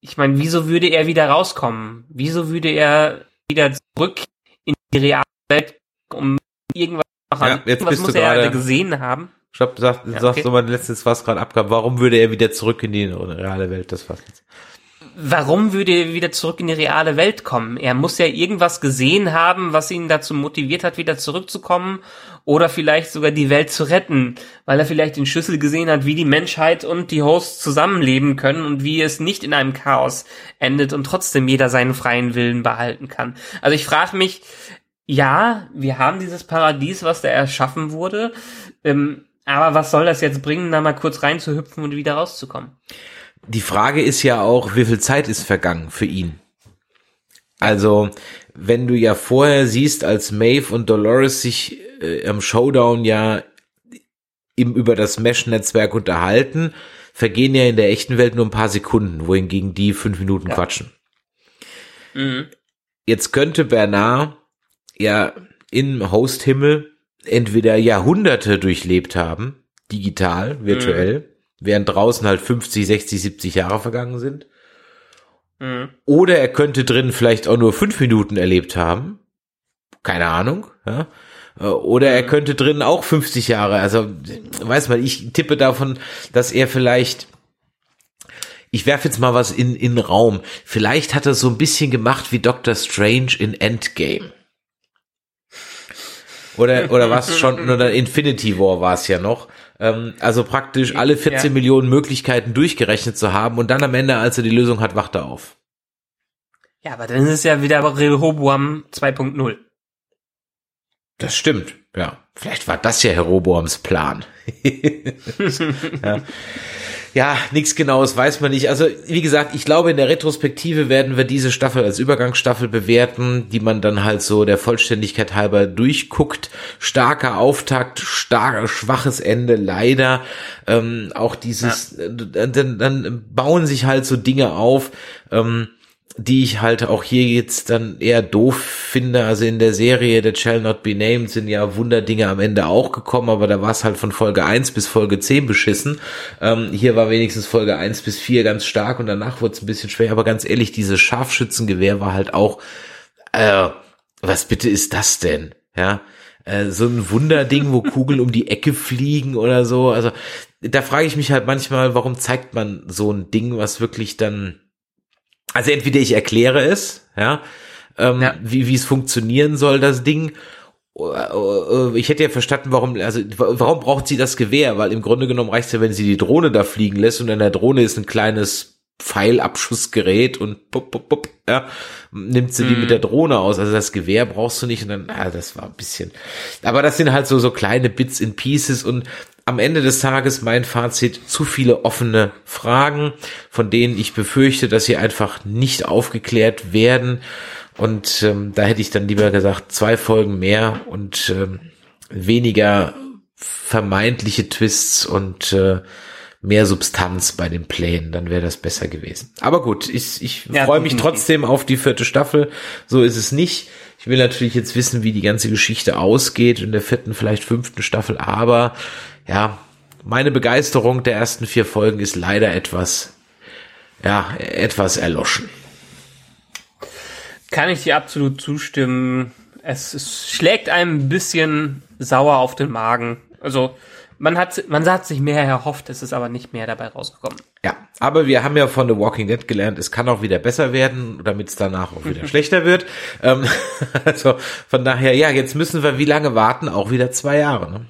ich meine, wieso würde er wieder rauskommen? Wieso würde er wieder zurück in die reale Welt, um irgendwas ja, jetzt bist muss du er gesehen haben. Stopp, sag, ja, sagst du mal letztes, was gerade abgab. Warum würde er wieder zurück in die reale Welt? Das war's jetzt. Warum würde er wieder zurück in die reale Welt kommen? Er muss ja irgendwas gesehen haben, was ihn dazu motiviert hat, wieder zurückzukommen oder vielleicht sogar die Welt zu retten, weil er vielleicht den Schlüssel gesehen hat, wie die Menschheit und die Hosts zusammenleben können und wie es nicht in einem Chaos endet und trotzdem jeder seinen freien Willen behalten kann. Also ich frage mich, ja, wir haben dieses Paradies, was da erschaffen wurde. Ähm, aber was soll das jetzt bringen, da mal kurz reinzuhüpfen und wieder rauszukommen? Die Frage ist ja auch, wie viel Zeit ist vergangen für ihn? Also, wenn du ja vorher siehst, als Maeve und Dolores sich äh, am Showdown ja im, über das Mesh-Netzwerk unterhalten, vergehen ja in der echten Welt nur ein paar Sekunden, wohingegen die fünf Minuten ja. quatschen. Mhm. Jetzt könnte Bernard ja im Host-Himmel entweder Jahrhunderte durchlebt haben, digital, virtuell, mhm. während draußen halt 50, 60, 70 Jahre vergangen sind. Mhm. Oder er könnte drin vielleicht auch nur fünf Minuten erlebt haben. Keine Ahnung. Ja. Oder er mhm. könnte drin auch 50 Jahre. Also, weiß man, ich tippe davon, dass er vielleicht ich werfe jetzt mal was in, in Raum. Vielleicht hat er so ein bisschen gemacht wie Doctor Strange in Endgame. Oder, oder was schon, oder Infinity War war es ja noch. Ähm, also praktisch alle 14 ja. Millionen Möglichkeiten durchgerechnet zu haben und dann am Ende, als er die Lösung hat, wacht er auf. Ja, aber dann ist es ja wieder Rehoboam 2.0. Das stimmt, ja. Vielleicht war das ja Jeroboams Plan. ja ja, nichts Genaues weiß man nicht. Also wie gesagt, ich glaube, in der Retrospektive werden wir diese Staffel als Übergangsstaffel bewerten, die man dann halt so der Vollständigkeit halber durchguckt. Starker Auftakt, stark, schwaches Ende, leider. Ähm, auch dieses, ja. äh, dann, dann bauen sich halt so Dinge auf. Ähm, die ich halt auch hier jetzt dann eher doof finde. Also in der Serie The Shall Not Be Named sind ja Wunderdinge am Ende auch gekommen, aber da war es halt von Folge 1 bis Folge 10 beschissen. Ähm, hier war wenigstens Folge 1 bis 4 ganz stark und danach wurde es ein bisschen schwer. Aber ganz ehrlich, dieses Scharfschützengewehr war halt auch, äh, was bitte ist das denn? Ja, äh, so ein Wunderding, wo Kugeln um die Ecke fliegen oder so. Also da frage ich mich halt manchmal, warum zeigt man so ein Ding, was wirklich dann also entweder ich erkläre es, ja, ähm, ja. wie wie es funktionieren soll, das Ding. Ich hätte ja verstanden, warum, also warum braucht sie das Gewehr? Weil im Grunde genommen reicht es ja, wenn sie die Drohne da fliegen lässt und in der Drohne ist ein kleines Pfeilabschussgerät und pup, pup, pup, ja, nimmt sie die mit der mhm. Drohne aus. Also das Gewehr brauchst du nicht und dann, ah, das war ein bisschen. Aber das sind halt so, so kleine Bits in Pieces und am Ende des Tages mein Fazit, zu viele offene Fragen, von denen ich befürchte, dass sie einfach nicht aufgeklärt werden. Und ähm, da hätte ich dann lieber gesagt, zwei Folgen mehr und ähm, weniger vermeintliche Twists und äh, mehr Substanz bei den Plänen, dann wäre das besser gewesen. Aber gut, ich, ich ja, freue mich trotzdem auf die vierte Staffel. So ist es nicht. Ich will natürlich jetzt wissen, wie die ganze Geschichte ausgeht in der vierten, vielleicht fünften Staffel, aber ja, meine Begeisterung der ersten vier Folgen ist leider etwas, ja, etwas erloschen. Kann ich dir absolut zustimmen. Es, es schlägt einem ein bisschen sauer auf den Magen. Also, man hat, man hat sich mehr erhofft, es ist aber nicht mehr dabei rausgekommen. Ja, aber wir haben ja von The Walking Dead gelernt, es kann auch wieder besser werden, damit es danach auch wieder schlechter wird. Ähm, also von daher, ja, jetzt müssen wir wie lange warten? Auch wieder zwei Jahre. Ne?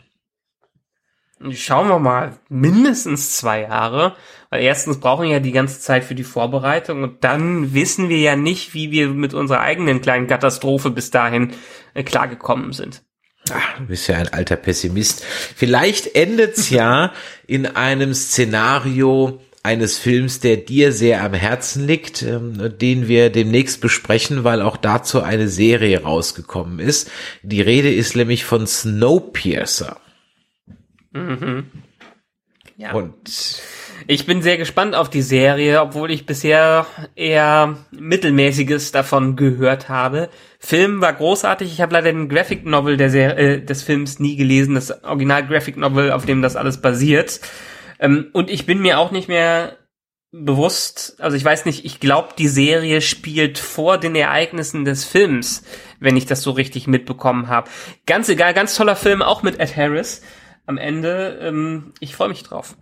Schauen wir mal, mindestens zwei Jahre, weil erstens brauchen wir ja die ganze Zeit für die Vorbereitung und dann wissen wir ja nicht, wie wir mit unserer eigenen kleinen Katastrophe bis dahin äh, klargekommen sind. Ach, du bist ja ein alter Pessimist. Vielleicht endet's ja in einem Szenario eines Films, der dir sehr am Herzen liegt, ähm, den wir demnächst besprechen, weil auch dazu eine Serie rausgekommen ist. Die Rede ist nämlich von Snowpiercer. Mhm. Ja. Und ich bin sehr gespannt auf die Serie, obwohl ich bisher eher mittelmäßiges davon gehört habe. Film war großartig. Ich habe leider den Graphic Novel der Serie, äh, des Films nie gelesen, das Original Graphic Novel, auf dem das alles basiert. Ähm, und ich bin mir auch nicht mehr bewusst, also ich weiß nicht, ich glaube, die Serie spielt vor den Ereignissen des Films, wenn ich das so richtig mitbekommen habe. Ganz egal, ganz toller Film, auch mit Ed Harris am Ende. Ähm, ich freue mich drauf.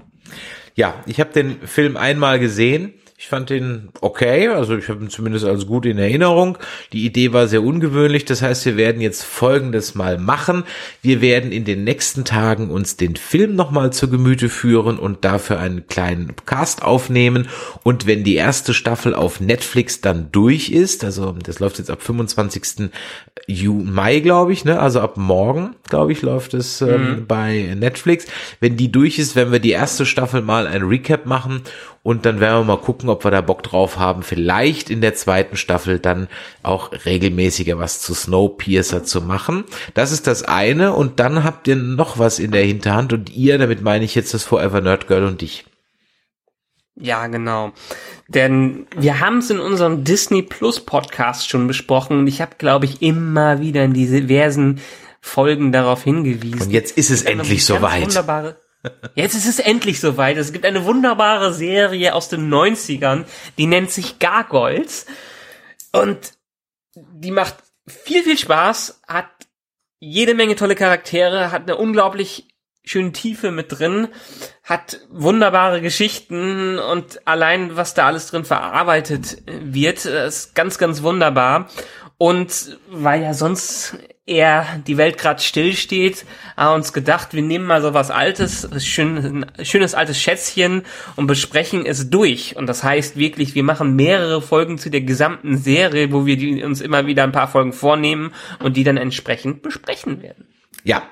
Ja, ich habe den Film einmal gesehen ich fand den okay, also ich habe ihn zumindest als gut in Erinnerung. Die Idee war sehr ungewöhnlich, das heißt, wir werden jetzt Folgendes mal machen. Wir werden in den nächsten Tagen uns den Film nochmal zu Gemüte führen und dafür einen kleinen Cast aufnehmen. Und wenn die erste Staffel auf Netflix dann durch ist, also das läuft jetzt ab 25. Mai, glaube ich, ne? also ab morgen, glaube ich, läuft es ähm, mhm. bei Netflix. Wenn die durch ist, werden wir die erste Staffel mal ein Recap machen Und dann werden wir mal gucken, ob wir da Bock drauf haben, vielleicht in der zweiten Staffel dann auch regelmäßiger was zu Snowpiercer zu machen. Das ist das eine. Und dann habt ihr noch was in der Hinterhand. Und ihr, damit meine ich jetzt das Forever Nerd Girl und dich. Ja, genau. Denn wir haben es in unserem Disney Plus Podcast schon besprochen und ich habe, glaube ich, immer wieder in diese diversen Folgen darauf hingewiesen. Und jetzt ist es endlich soweit. Wunderbare Jetzt ist es endlich soweit. Es gibt eine wunderbare Serie aus den 90ern, die nennt sich Gargoyles. Und die macht viel, viel Spaß, hat jede Menge tolle Charaktere, hat eine unglaublich schöne Tiefe mit drin, hat wunderbare Geschichten und allein was da alles drin verarbeitet wird, ist ganz, ganz wunderbar. Und weil ja sonst eher die Welt gerade stillsteht, haben uns gedacht, wir nehmen mal so was Altes, schön, schönes altes Schätzchen und besprechen es durch. Und das heißt wirklich, wir machen mehrere Folgen zu der gesamten Serie, wo wir die, uns immer wieder ein paar Folgen vornehmen und die dann entsprechend besprechen werden. Ja,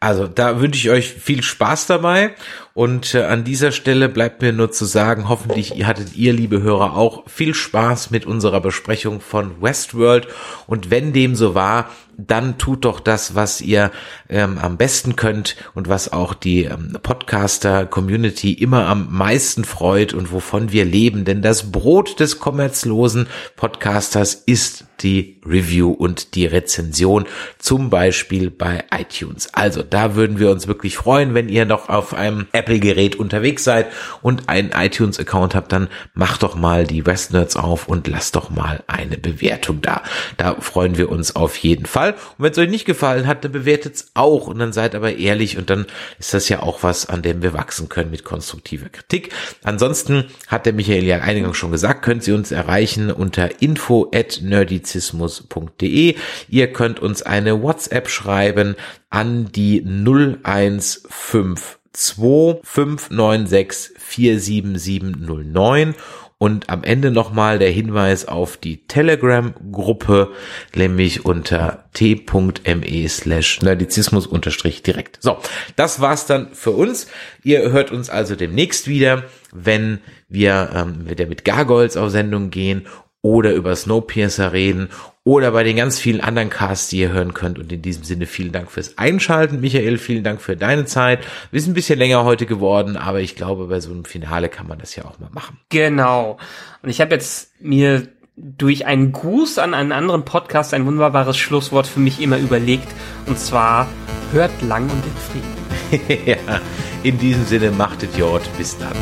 also da wünsche ich euch viel Spaß dabei und äh, an dieser Stelle bleibt mir nur zu sagen, hoffentlich hattet ihr, liebe Hörer, auch viel Spaß mit unserer Besprechung von Westworld und wenn dem so war, dann tut doch das, was ihr ähm, am besten könnt und was auch die ähm, Podcaster-Community immer am meisten freut und wovon wir leben. Denn das Brot des kommerzlosen Podcasters ist die Review und die Rezension, zum Beispiel bei iTunes. Also da würden wir uns wirklich freuen, wenn ihr noch auf einem Apple-Gerät unterwegs seid und einen iTunes-Account habt, dann macht doch mal die Westnerds auf und lasst doch mal eine Bewertung da. Da freuen wir uns auf jeden Fall. Und wenn es euch nicht gefallen hat, dann bewertet es auch und dann seid aber ehrlich und dann ist das ja auch was, an dem wir wachsen können mit konstruktiver Kritik. Ansonsten hat der Michael ja eingangs schon gesagt, könnt ihr uns erreichen unter info at nerdizismus.de. Ihr könnt uns eine WhatsApp schreiben an die 0152 596 47709 und am Ende nochmal der Hinweis auf die Telegram-Gruppe, nämlich unter t.me slash nerdizismus unterstrich direkt. So, das war's dann für uns. Ihr hört uns also demnächst wieder, wenn wir ähm, wieder mit Gargoyles auf Sendung gehen oder über Snowpiercer reden oder bei den ganz vielen anderen Casts, die ihr hören könnt. Und in diesem Sinne vielen Dank fürs Einschalten. Michael, vielen Dank für deine Zeit. Wir sind ein bisschen länger heute geworden, aber ich glaube, bei so einem Finale kann man das ja auch mal machen. Genau. Und ich habe jetzt mir durch einen Gruß an einen anderen Podcast ein wunderbares Schlusswort für mich immer überlegt. Und zwar, hört lang und in Frieden. ja, in diesem Sinne, machtet Jord. Bis dann.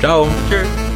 Ciao. Tschüss.